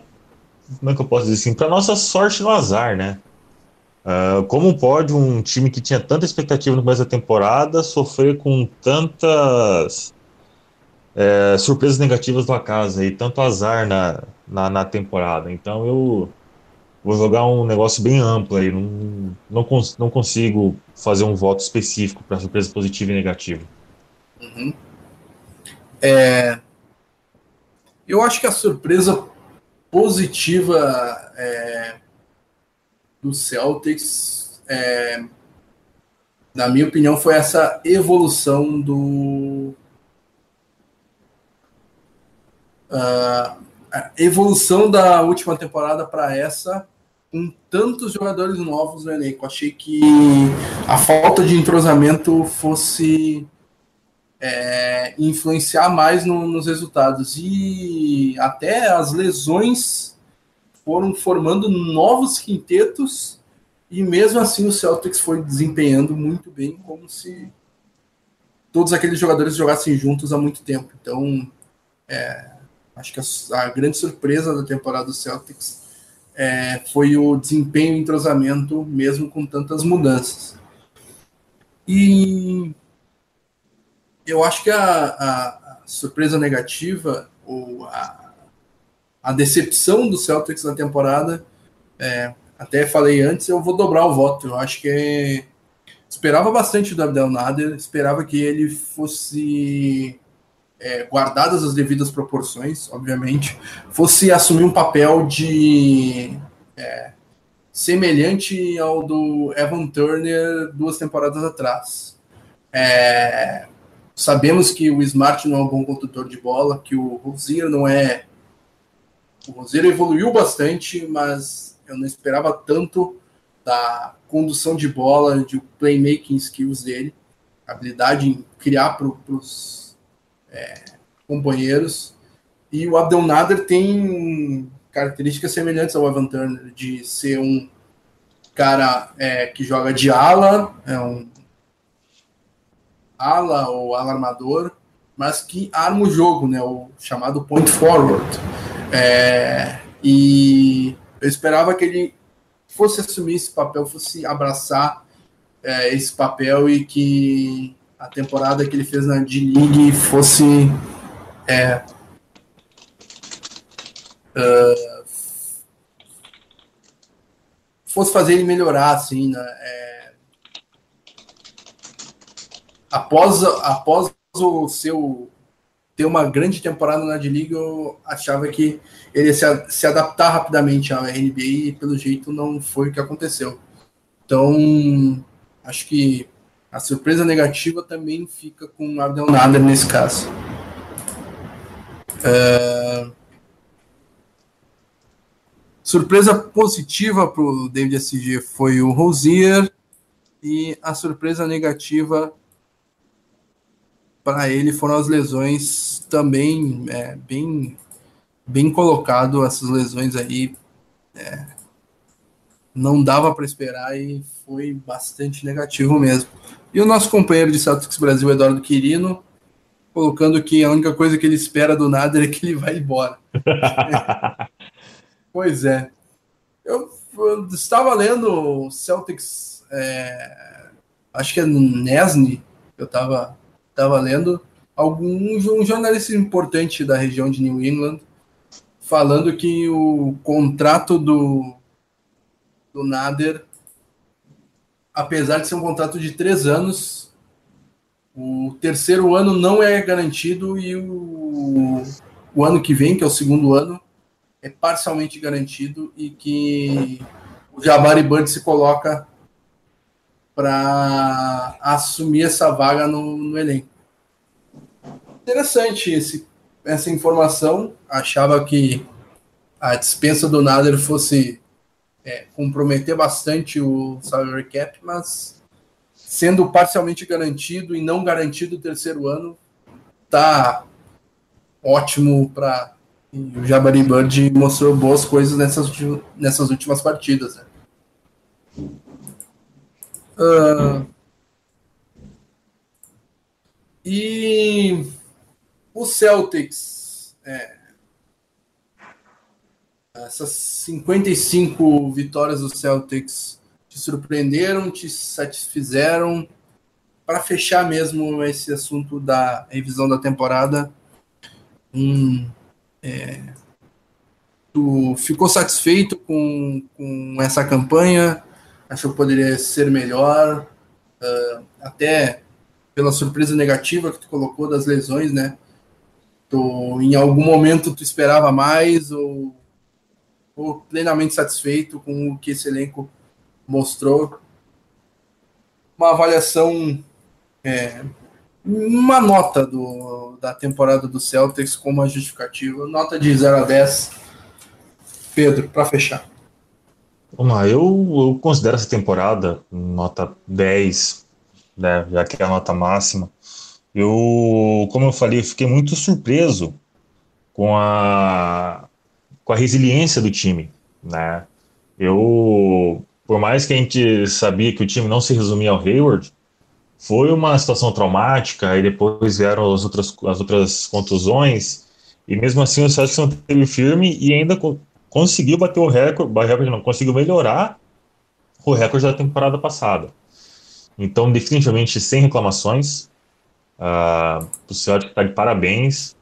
como é que eu posso dizer assim, para nossa sorte no azar, né? Ah, como pode um time que tinha tanta expectativa no começo da temporada sofrer com tantas é, surpresas negativas do acaso e tanto azar na, na, na temporada? Então eu vou jogar um negócio bem amplo aí, não, não, cons- não consigo fazer um voto específico para surpresa positiva e negativa. Eu acho que a surpresa positiva é, do Celtics, é, na minha opinião, foi essa evolução do. a evolução da última temporada para essa, com tantos jogadores novos no elenco. Achei que a falta de entrosamento fosse é, influenciar mais no- nos resultados. E até as lesões foram formando novos quintetos, e mesmo assim o Celtics foi desempenhando muito bem, como se todos aqueles jogadores jogassem juntos há muito tempo. Então, é, acho que a, a grande surpresa da temporada do Celtics é, foi o desempenho e entrosamento, mesmo com tantas mudanças. E eu acho que a, a- a surpresa negativa, ou a, a decepção do Celtics na temporada, é, até falei antes, eu vou dobrar o voto. Eu acho que é- esperava bastante do Abdel Nader, esperava que ele fosse é, guardadas as devidas proporções, obviamente, fosse assumir um papel de é, semelhante ao do Evan Turner duas temporadas atrás. É, sabemos que o Smart não é um bom condutor de bola, que o Rozier não é. O Rozier evoluiu bastante, mas eu não esperava tanto da condução de bola, de playmaking skills dele, habilidade em criar para os companheiros. E o Abdel Nader tem características semelhantes ao Evan Turner, de ser um cara é, que joga de ala, é um ala ou ala armador, mas que arma o jogo, né? O chamado point forward. É, e eu esperava que ele fosse assumir esse papel, fosse abraçar é, esse papel e que a temporada que ele fez na D-League fosse é, ah, fosse fazer ele melhorar assim, né? É, após, após o seu ter uma grande temporada na D-League, eu achava que ele ia se, se adaptar rapidamente à NBA e pelo jeito não foi o que aconteceu. Então, acho que a surpresa negativa também fica com o Abdel Nader nesse caso. É, Surpresa positiva para o David SG foi o Rosier e a surpresa negativa para ele foram as lesões também é, bem bem colocado essas lesões aí é, não dava para esperar e foi bastante negativo mesmo e o nosso companheiro de Celtics Brasil Eduardo Quirino colocando que a única coisa que ele espera do Nader é que ele vai embora Pois é. Eu, eu estava lendo Celtics é, acho que é Nesne, eu estava tava lendo, algum um jornalista importante da região de New England falando que o contrato do, do Nader, apesar de ser um contrato de três anos, o terceiro ano não é garantido e o, o ano que vem, que é o segundo ano, é parcialmente garantido e que o Jabari Bird se coloca para assumir essa vaga no, no elenco. Interessante esse, essa informação. Achava que a dispensa do Nader fosse é, comprometer bastante o salary cap, mas sendo parcialmente garantido e não garantido o terceiro ano, tá ótimo para o Jabari Bird mostrou boas coisas nessas, nessas últimas partidas. Né? Uh, e o Celtics, é, essas 55 vitórias do Celtics te surpreenderam, te satisfizeram? Para fechar mesmo esse assunto da revisão da temporada, um, é, tu ficou satisfeito com, com essa campanha? Achou que poderia ser melhor? Uh, até pela surpresa negativa que tu colocou das lesões, né? Tu, em algum momento tu esperava mais ou, ou plenamente satisfeito com o que esse elenco mostrou? Uma avaliação, é, uma nota do, da temporada do Celtics como uma justificativa, nota de 0 a 10. Pedro, para fechar. Vamos lá, eu, eu considero essa temporada nota 10, né, já que é a nota máxima. Eu, como eu falei, fiquei muito surpreso com a, com a resiliência do time, né? Eu, por mais que a gente sabia que o time não se resumia ao Hayward, foi uma situação traumática, e depois vieram as outras, as outras contusões, e mesmo assim o Celtics não teve firme e ainda conseguiu bater o recorde, não, conseguiu melhorar o recorde da temporada passada. Então, definitivamente, sem reclamações, Uh, o Celtic está de parabéns.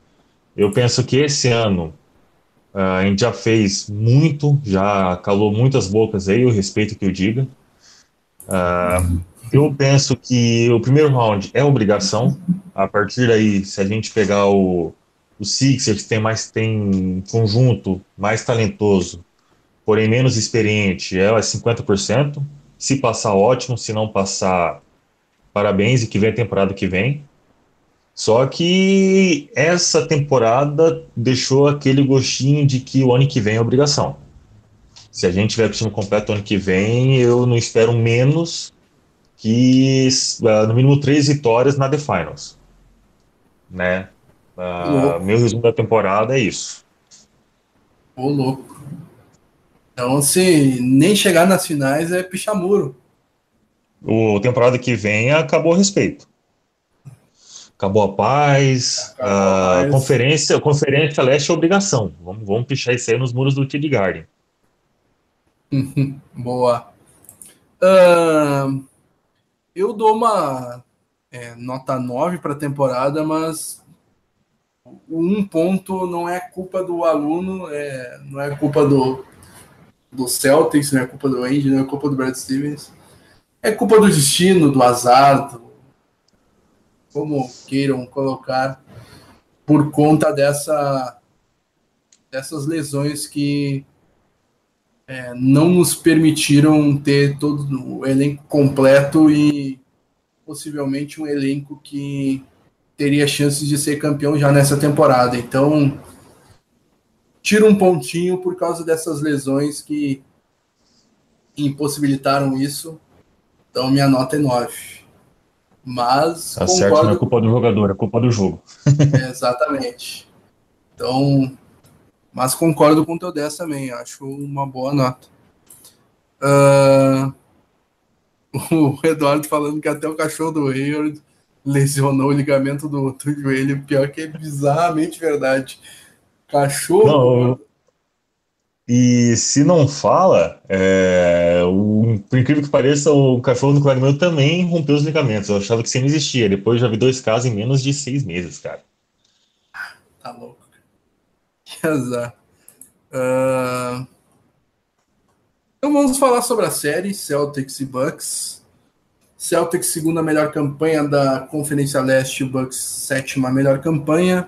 Eu penso que esse ano uh, a gente já fez muito, já calou muitas bocas aí, eu respeito que eu diga. Uh, eu penso que o primeiro round é obrigação. A partir daí, se a gente pegar o, o Sixers, tem mais tem conjunto mais talentoso, porém menos experiente, é 50%. Se passar, ótimo. Se não passar, parabéns e que vem a temporada que vem. Só que essa temporada deixou aquele gostinho de que o ano que vem é obrigação. Se a gente tiver o time completo ano que vem, eu não espero menos que uh, no mínimo três vitórias na The Finals. Né? Uh, meu resumo da temporada é isso. Ô, louco. Então, se nem chegar nas finais é pichamuro. O temporada que vem acabou o respeito. Acabou a paz. Acabou a, a paz. Conferência, conferência Leste é obrigação. Vamos, vamos pichar isso aí nos muros do TD Garden. Boa. Uh, eu dou uma é, nota 9 para a temporada, mas um ponto não é culpa do aluno, é, não é culpa do, do Celtics, não é culpa do Andy, não é culpa do Brad Stevens. É culpa do destino, do azar, do, como queiram colocar, por conta dessa, dessas lesões que é, não nos permitiram ter todo o elenco completo e possivelmente um elenco que teria chances de ser campeão já nessa temporada. Então, tira um pontinho por causa dessas lesões que impossibilitaram isso. Então, minha nota é 9. Mas. Tá concordo... certo, não é culpa do jogador, é culpa do jogo. é, exatamente. Então. Mas concordo com o teu 10 também, acho uma boa nota. Uh, o Eduardo falando que até o cachorro do Hayward lesionou o ligamento do, do joelho, pior que é bizarramente verdade. Cachorro. Não, e se não fala, é, o por incrível que pareça, o cachorro do colega meu também rompeu os ligamentos. Eu achava que isso não existia. Depois já vi dois casos em menos de seis meses, cara. Tá louco. Que azar. Uh... Então vamos falar sobre a série Celtics e Bucks. Celtics, segunda melhor campanha da Conferência Leste, Bucks, sétima melhor campanha.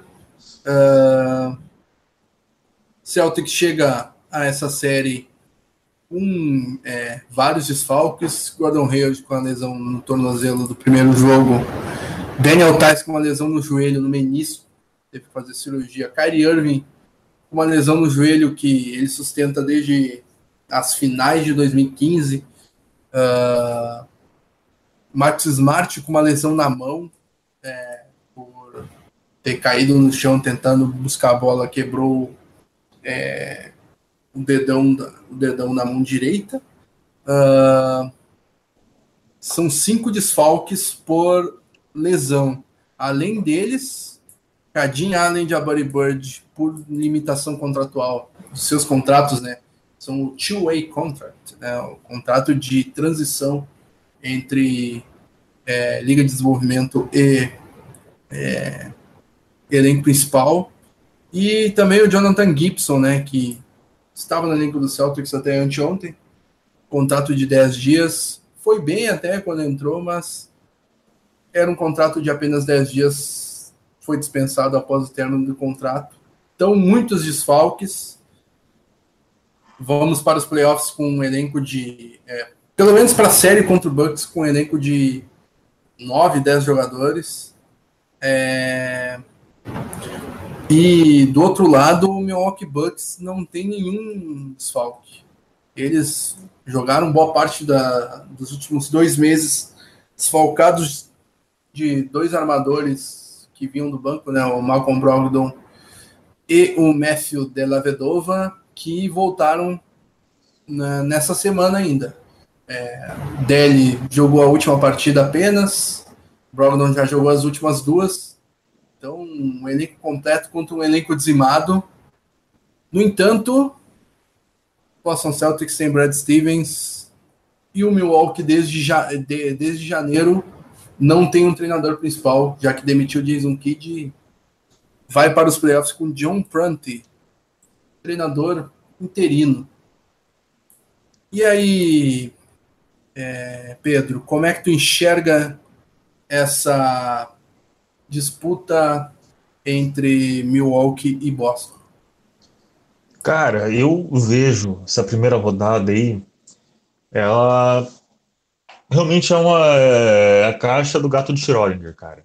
Uh... Celtics chega a essa série com é, vários desfalques. Gordon Hayward com a lesão no tornozelo do primeiro jogo. Daniel Tice com uma lesão no joelho, no menisco, teve que fazer cirurgia. Kyrie Irving com uma lesão no joelho que ele sustenta desde as finais de 2015. Uh, Max Smart com uma lesão na mão, é, por ter caído no chão tentando buscar a bola, quebrou é, o, dedão, o dedão na mão direita. Uh, são cinco desfalques por lesão. Além deles, Cadin Allen de Abary Bird por limitação contratual. Seus contratos, né? São o two-way contract, né? O contrato de transição entre é, Liga de Desenvolvimento e é, elenco principal. E também o Jonathan Gibson, né? Que estava no elenco do Celtics até anteontem. Contrato de 10 dias. Foi bem até quando entrou, mas era um contrato de apenas 10 dias. Foi dispensado após o término do contrato. Então, muitos desfalques. Vamos para os playoffs com um elenco de. É, pelo menos para a série contra o Bucks, com um elenco de 9, 10 jogadores. É, e do outro lado, o Milwaukee Bucks não tem nenhum desfalque. Eles jogaram boa parte da, dos últimos dois meses desfalcados de dois armadores que vinham do banco, né, o Malcolm Brogdon e o Matthew Della Vedova, que voltaram na, nessa semana ainda. É, Deli jogou a última partida apenas, Brogdon já jogou as últimas duas, então, um elenco completo contra um elenco dizimado. No entanto, Boston Celtics sem Brad Stevens e o Milwaukee desde, ja de, desde janeiro não tem um treinador principal, já que demitiu Jason Kidd vai para os playoffs com John Prunty, treinador interino. E aí, é, Pedro, como é que tu enxerga essa disputa entre Milwaukee e Boston? Cara, eu vejo essa primeira rodada aí, ela realmente é uma é a caixa do gato de Schrödinger, cara.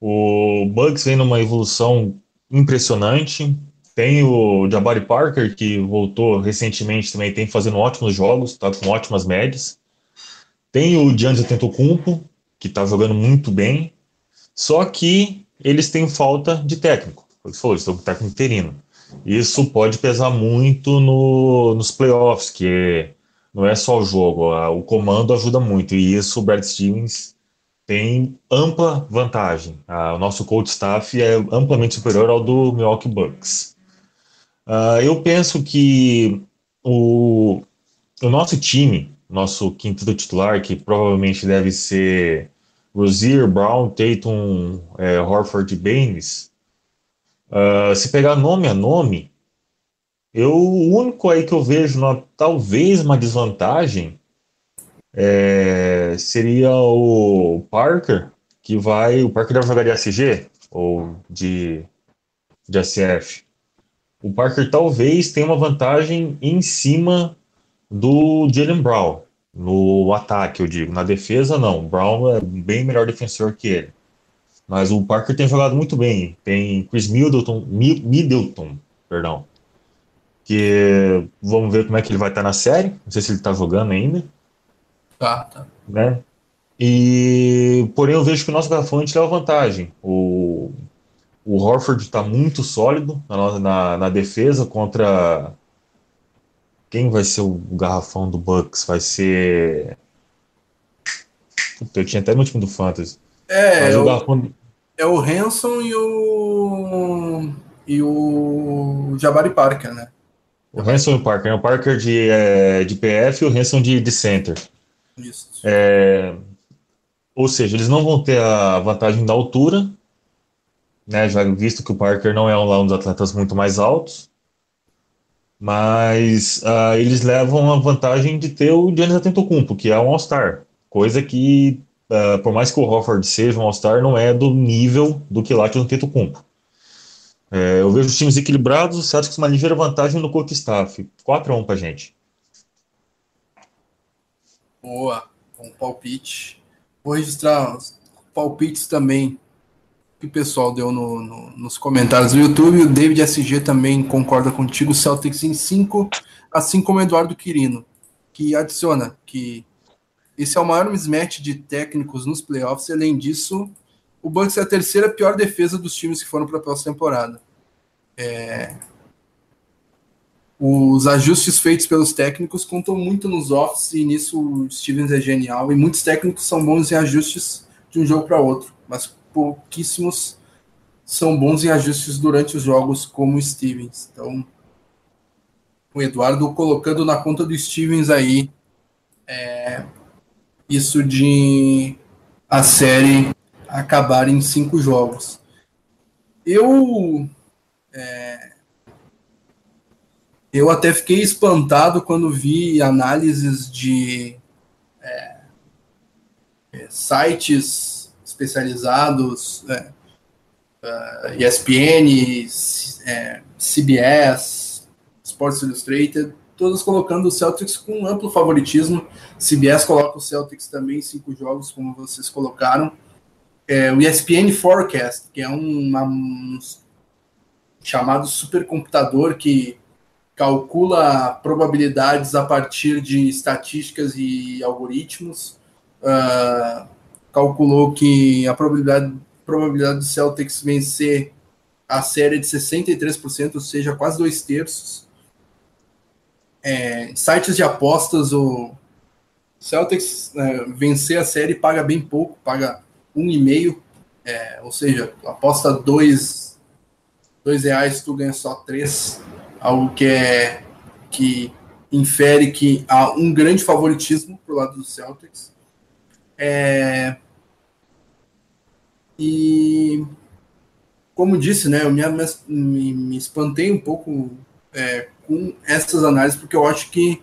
O Bucks vem numa evolução impressionante. Tem o Jabari Parker, que voltou recentemente também, tem fazendo ótimos jogos, tá com ótimas médias. Tem o Giannis Antetokounmpo, que tá jogando muito bem. Só que eles têm falta de técnico. Você falou, eles estão com técnico interino. Isso pode pesar muito no, nos playoffs, que não é só o jogo, a, o comando ajuda muito. E isso o Brad Stevens tem ampla vantagem. A, o nosso coach staff é amplamente superior ao do Milwaukee Bucks. Uh, eu penso que o, o nosso time, nosso quinto titular, que provavelmente deve ser Rozier, Brown, Tatum, é, Horford e Baines, uh, se pegar nome a nome, eu, o único aí que eu vejo uma, talvez uma desvantagem é, seria o Parker, que vai. O Parker deve jogar de ACG ou de, de ACF. O Parker talvez tenha uma vantagem em cima do Jalen Brown. No ataque, eu digo. Na defesa, não. O Brown é bem melhor defensor que ele. Mas o Parker tem jogado muito bem. Tem Chris Middleton, Middleton perdão. Que vamos ver como é que ele vai estar na série. Não sei se ele está jogando ainda. Tá, tá. Né? E, porém, eu vejo que o nosso garrafante leva vantagem. O, o Horford está muito sólido na, na, na defesa contra quem vai ser o garrafão do Bucks? Vai ser. Puta, eu tinha até no time do Fantasy. É, é o, garrafão... é o Hanson e o. E o Jabari Parker, né? O Hanson e o Parker. Né? O Parker de, é, de PF e o Hanson de, de center. Isso. É, ou seja, eles não vão ter a vantagem da altura, né, já visto que o Parker não é um, um dos atletas muito mais altos, mas uh, eles levam a vantagem de ter o Giannis Antetokounmpo, que é um All-Star, coisa que, uh, por mais que o Hofford seja um All-Star, não é do nível do que lá que o. É, eu vejo os times equilibrados, o Celtics uma ligeira vantagem no coach staff, 4 a 1 pra gente. Boa, bom palpite. Vou registrar palpites também que o pessoal deu no, no, nos comentários do YouTube. O David SG também concorda contigo. Celtics em 5, assim como o Eduardo Quirino, que adiciona que esse é o maior mismatch de técnicos nos playoffs. E, além disso, o Bucks é a terceira pior defesa dos times que foram para a próxima temporada. É... Os ajustes feitos pelos técnicos contam muito nos offs e nisso o Stevens é genial. E muitos técnicos são bons em ajustes de um jogo para outro, mas pouquíssimos são bons em ajustes durante os jogos, como o Stevens. Então, o Eduardo colocando na conta do Stevens aí é, isso de a série acabar em cinco jogos. Eu é, eu até fiquei espantado quando vi análises de é, é sites especializados, é, uh, ESPN, é, CBS, Sports Illustrated, todos colocando o Celtics com amplo favoritismo. CBS coloca o Celtics também em cinco jogos, como vocês colocaram. É, o ESPN Forecast, que é um, um chamado supercomputador que calcula probabilidades a partir de estatísticas e algoritmos. Uh, calculou que a probabilidade, probabilidade do Celtics vencer a série é de 63%, ou seja, quase dois terços. É, sites de apostas, o Celtics é, vencer a série paga bem pouco, paga um e meio, é, ou seja, aposta dois, dois reais, tu ganha só três, algo que é que infere que há um grande favoritismo pro lado do Celtics. É, e, como disse, né, eu me, me, me espantei um pouco é, com essas análises, porque eu acho que,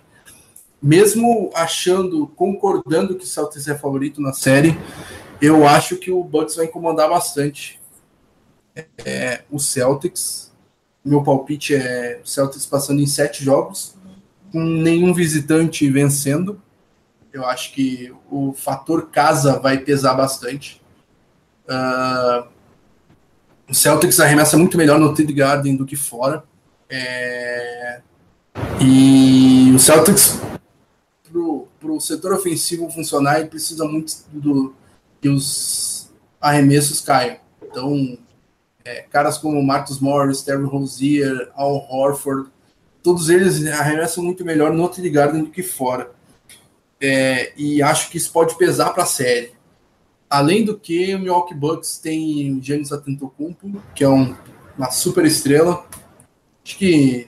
mesmo achando, concordando que o Celtics é favorito na série, eu acho que o Bucks vai incomodar bastante é, o Celtics. Meu palpite é o Celtics passando em sete jogos, com nenhum visitante vencendo. Eu acho que o fator casa vai pesar bastante. Uh, o Celtics arremessa muito melhor no TD Garden do que fora. É, e o Celtics, para o setor ofensivo funcionar, ele precisa muito do, que os arremessos caiam. Então, é, caras como Marcus Morris, Terry Rozier, Al Horford, todos eles arremessam muito melhor no TD Garden do que fora. É, e acho que isso pode pesar para a série. Além do que, o Milwaukee Bucks tem o Giannis Antetokounmpo, que é um, uma super estrela. Acho que,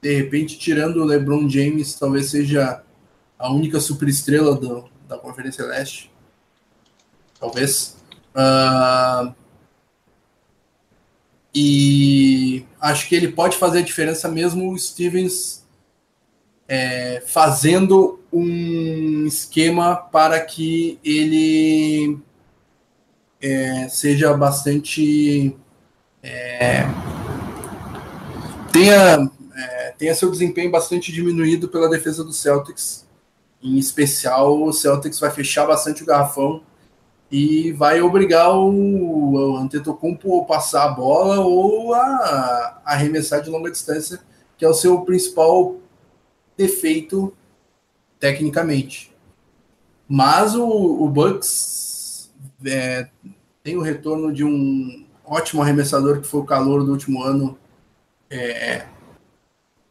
de repente, tirando o LeBron James, talvez seja a única super estrela do, da Conferência Leste. Talvez. Uh, e acho que ele pode fazer a diferença mesmo o Stevens é, fazendo um esquema para que ele é, seja bastante. É, tenha, é, tenha seu desempenho bastante diminuído pela defesa do Celtics. Em especial, o Celtics vai fechar bastante o garrafão e vai obrigar o, o Antetokounmpo a passar a bola ou a, a arremessar de longa distância, que é o seu principal defeito tecnicamente. Mas o, o Bucks é, tem o retorno de um ótimo arremessador que foi o calor do último ano. É,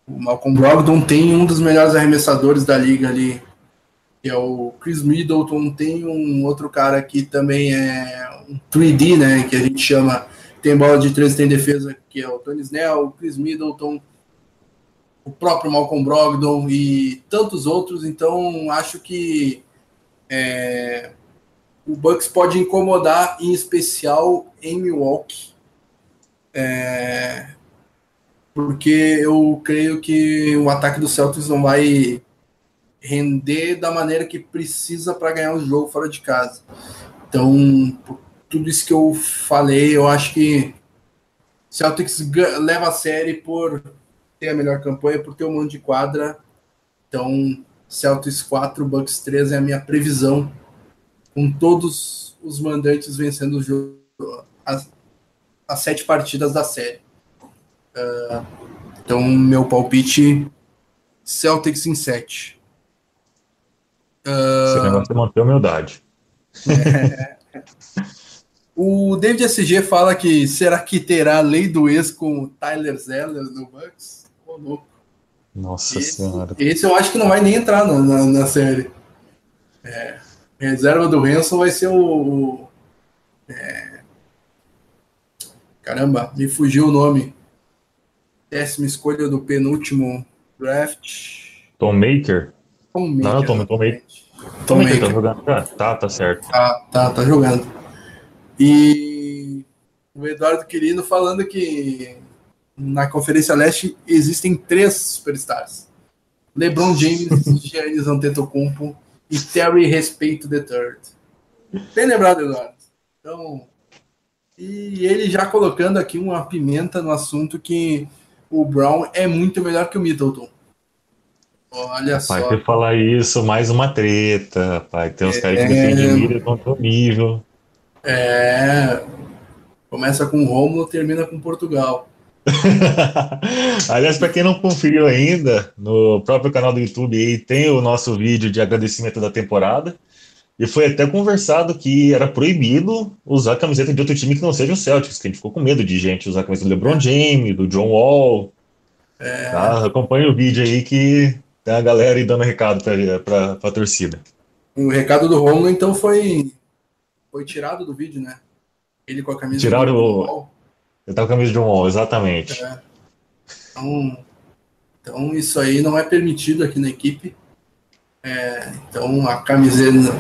o Malcolm Brogdon tem um dos melhores arremessadores da liga ali, que é o Chris Middleton. Tem um outro cara que também é um 3D, né? Que a gente chama, tem bola de três, tem defesa, que é o Tony Snell, o Chris Middleton o próprio Malcolm Brogdon e tantos outros. Então, acho que É, o Bucks pode incomodar, em especial em Milwaukee. É, porque eu creio que o ataque do Celtics não vai render da maneira que precisa para ganhar o jogo fora de casa. Então, tudo isso que eu falei, eu acho que Celtics leva a série por ter a melhor campanha, por ter um monte de quadra. Então, Celtics 4, Bucks 3 é a minha previsão, com todos os mandantes vencendo o jogo, as, as sete partidas da série. Uh, então, meu palpite: Celtics em 7. Uh, Você negócio é manter a humildade. É, o David SG fala que será que terá lei do ex com o Tyler Zeller no Bucks? Louco. Nossa esse, senhora. Esse eu acho que não vai nem entrar na, na, na série. É, reserva do Hanson vai ser o. o é, caramba, me fugiu o nome. Décima escolha do penúltimo draft. Tom Maker? Tom Maker. Não, não Tom, Tom Maker. Tom, Tom Maker tá jogando. Ah, tá, tá certo. Tá, tá, tá jogando. E o Eduardo Quirino falando que na Conferência Leste existem três superstars. LeBron James, Giannis Antetokounmpo e Terry Respeito III. Bem lembrado, Eduardo. Então, e ele já colocando aqui uma pimenta no assunto que o Brown é muito melhor que o Middleton. Olha pai, só. Pai, falar isso, mais uma treta, pai. Tem uns é... caras que defendem Middleton do nível. É. Começa com Rômulo, termina com Portugal. Aliás, para quem não conferiu ainda, no próprio canal do YouTube aí tem o nosso vídeo de agradecimento da temporada. E foi até conversado que era proibido usar camiseta de outro time que não seja o Celtics, que a gente ficou com medo de gente usar a camiseta do LeBron James, do John Wall. É... Tá? Acompanhe o vídeo aí que tem a galera aí dando recado para a torcida. O recado do Romulo, então, foi, foi tirado do vídeo, né? Ele com a camisa Tiraram do John Wall. Ele tá com a camisa de Wall, exatamente. É. Então, então, isso aí não é permitido aqui na equipe. É, então, a camiseta,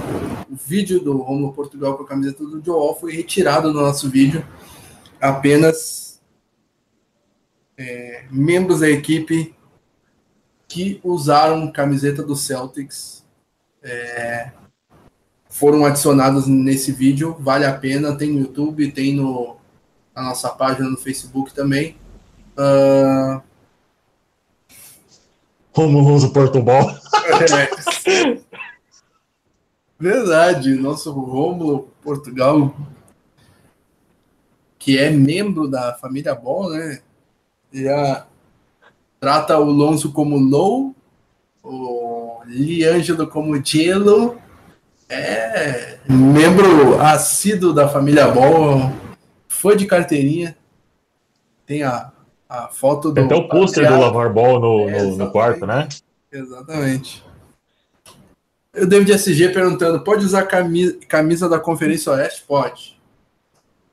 o vídeo do Romulo Portugal com a camiseta do Joel foi retirado do nosso vídeo. Apenas é, membros da equipe que usaram camiseta do Celtics é, foram adicionados nesse vídeo. Vale a pena, tem no YouTube, tem no, na nossa página no Facebook também. Uh, Romulo usa Portugal. É. Verdade, nosso Rômulo Portugal, que é membro da família Ball, né? Já trata o Lonzo como Low, o Liângelo como Gelo, é membro assíduo da família Ball, fã de carteirinha, tem a a foto do. Tem até o pôster do Lavar Ball no, é, no, no, quarto, né? Exatamente. O David SG perguntando: pode usar camisa, camisa da Conferência Oeste? Pode.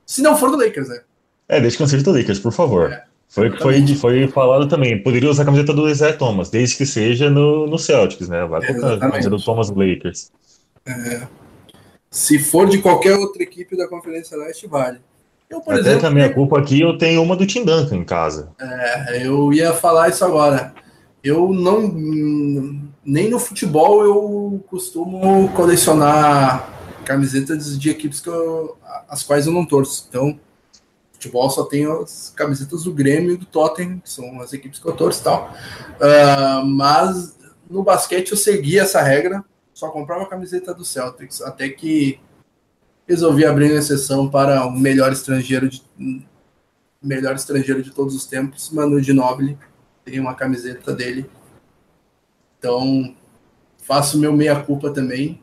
Se não for do Lakers, né? É, desde que não seja do Lakers, por favor. É, foi, foi, foi falado também. Poderia usar a camiseta do Isaiah Thomas, desde que seja no, no Celtics, né? Vai colocar a camiseta do Thomas Lakers. É. Se for de qualquer outra equipe da Conferência Leste, vale. Eu, por Até exemplo, que a minha culpa aqui, eu tenho uma do Tim Duncan em casa. É, eu ia falar isso agora. Eu não. Nem no futebol eu costumo colecionar camisetas de equipes que eu, as quais eu não torço. Então, futebol só tenho as camisetas do Grêmio e do Tottenham, que são as equipes que eu torço e tal. Uh, mas no basquete eu segui essa regra, só comprava a camiseta do Celtics, até que resolvi abrir uma exceção para o melhor estrangeiro de melhor estrangeiro de todos os tempos, Manu Ginóbili. Tem uma camiseta dele. Então, faço meu meia-culpa também.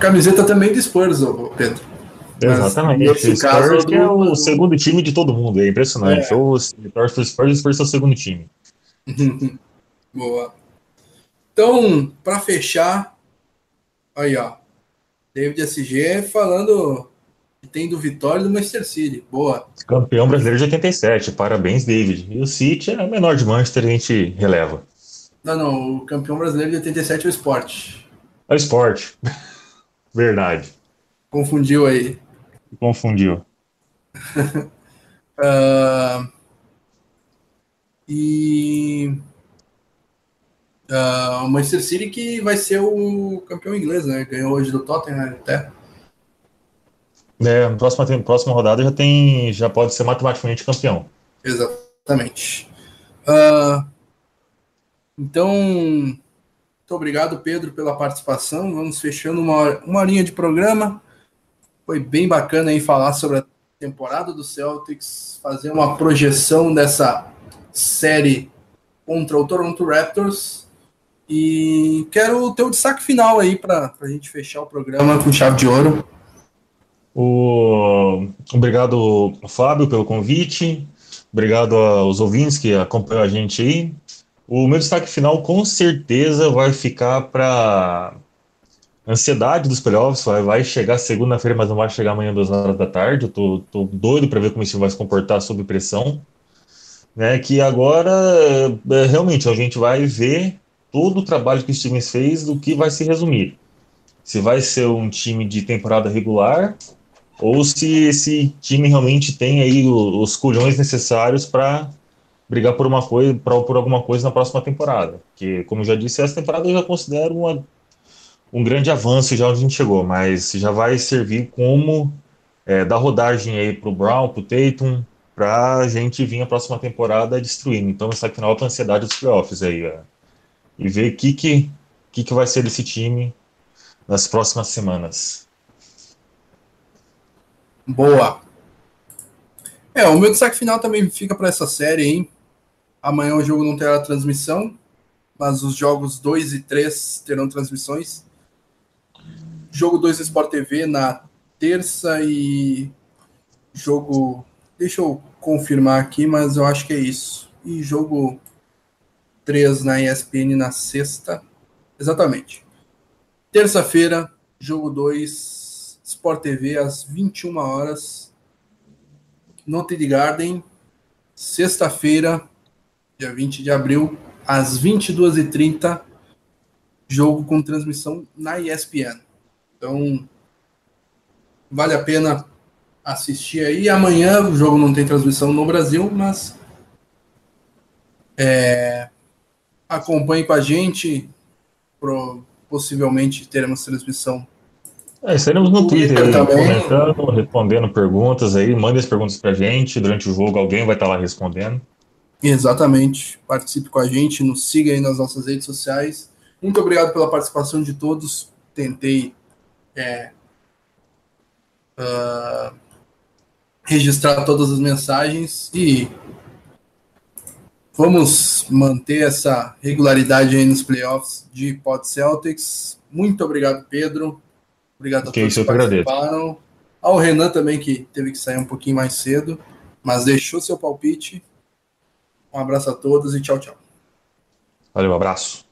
Camiseta também do Spurs, Pedro. Exatamente. O Spurs caso, é o segundo time de todo mundo, é impressionante. É. Spurs, o Spurs é o segundo time. Boa. Então, para fechar, aí ó, David SG falando que tem do Vitória e do Manchester City. Boa. Campeão brasileiro de 87. Parabéns, David. E o City é a menor de Manchester, a gente releva. Não, não. O campeão brasileiro de 87 é o Sport. É o Sport. Verdade. Confundiu aí. Confundiu. uh, e uh, o Manchester City que vai ser o campeão inglês, né? Ganhou hoje do Tottenham até. É, na próxima, próxima rodada já tem, já pode ser matematicamente campeão. Exatamente. Uh, então, muito obrigado, Pedro, pela participação. Vamos fechando uma, uma horinha de programa. Foi bem bacana aí falar sobre a temporada do Celtics, fazer uma projeção dessa série contra o Toronto Raptors. E quero o teu destaque final aí para a gente fechar o programa com chave de ouro. O... Obrigado, Fábio, pelo convite. Obrigado aos ouvintes que acompanham a gente aí. O meu destaque final, com certeza, vai ficar para ansiedade dos playoffs. Vai, vai chegar segunda-feira, mas não vai chegar amanhã, duas horas da tarde. Eu tô, tô doido para ver como isso vai se comportar sob pressão. Né, que agora, é, realmente, a gente vai ver todo o trabalho que o Stevens fez do que vai se resumir. Se vai ser um time de temporada regular ou se esse time realmente tem aí os, culhões necessários para brigar por uma coisa, pra, por alguma coisa na próxima temporada. Que, como eu já disse, essa temporada eu já considero uma, um grande avanço já onde a gente chegou, mas já vai servir como é, dar rodagem aí para o Brown, para o Tatum, para a gente vir a próxima temporada destruindo. Então, essa aqui na alta ansiedade dos playoffs aí, ó. E ver o que, que, que, que vai ser desse time nas próximas semanas. Boa. É, o meu destaque final também fica para essa série, hein? Amanhã o jogo não terá transmissão, mas os jogos 2 e 3 terão transmissões. Jogo 2 Sport TV na terça e jogo. Deixa eu confirmar aqui, mas eu acho que é isso. E jogo 3 na ESPN na sexta. Exatamente. Terça-feira, jogo 2 Sport TV às 21 horas no TD Garden, sexta-feira, dia 20 de abril, às 22h30, jogo com transmissão na ESPN. Então, vale a pena assistir aí. Amanhã o jogo não tem transmissão no Brasil, mas é, acompanhe com a gente. Pro, possivelmente teremos transmissão é, estaremos no Twitter aí, comentando, respondendo perguntas aí. Mande as perguntas pra gente. Durante o jogo, alguém vai estar lá respondendo. Exatamente. Participe com a gente, nos siga aí nas nossas redes sociais. Muito obrigado pela participação de todos. Tentei é, uh, registrar todas as mensagens e vamos manter essa regularidade aí nos playoffs de Pod Celtics. Muito obrigado, Pedro. Obrigado a que todos que participaram. Ao Renan também, que teve que sair um pouquinho mais cedo, mas deixou seu palpite. Um abraço a todos e tchau, tchau. Valeu, um abraço.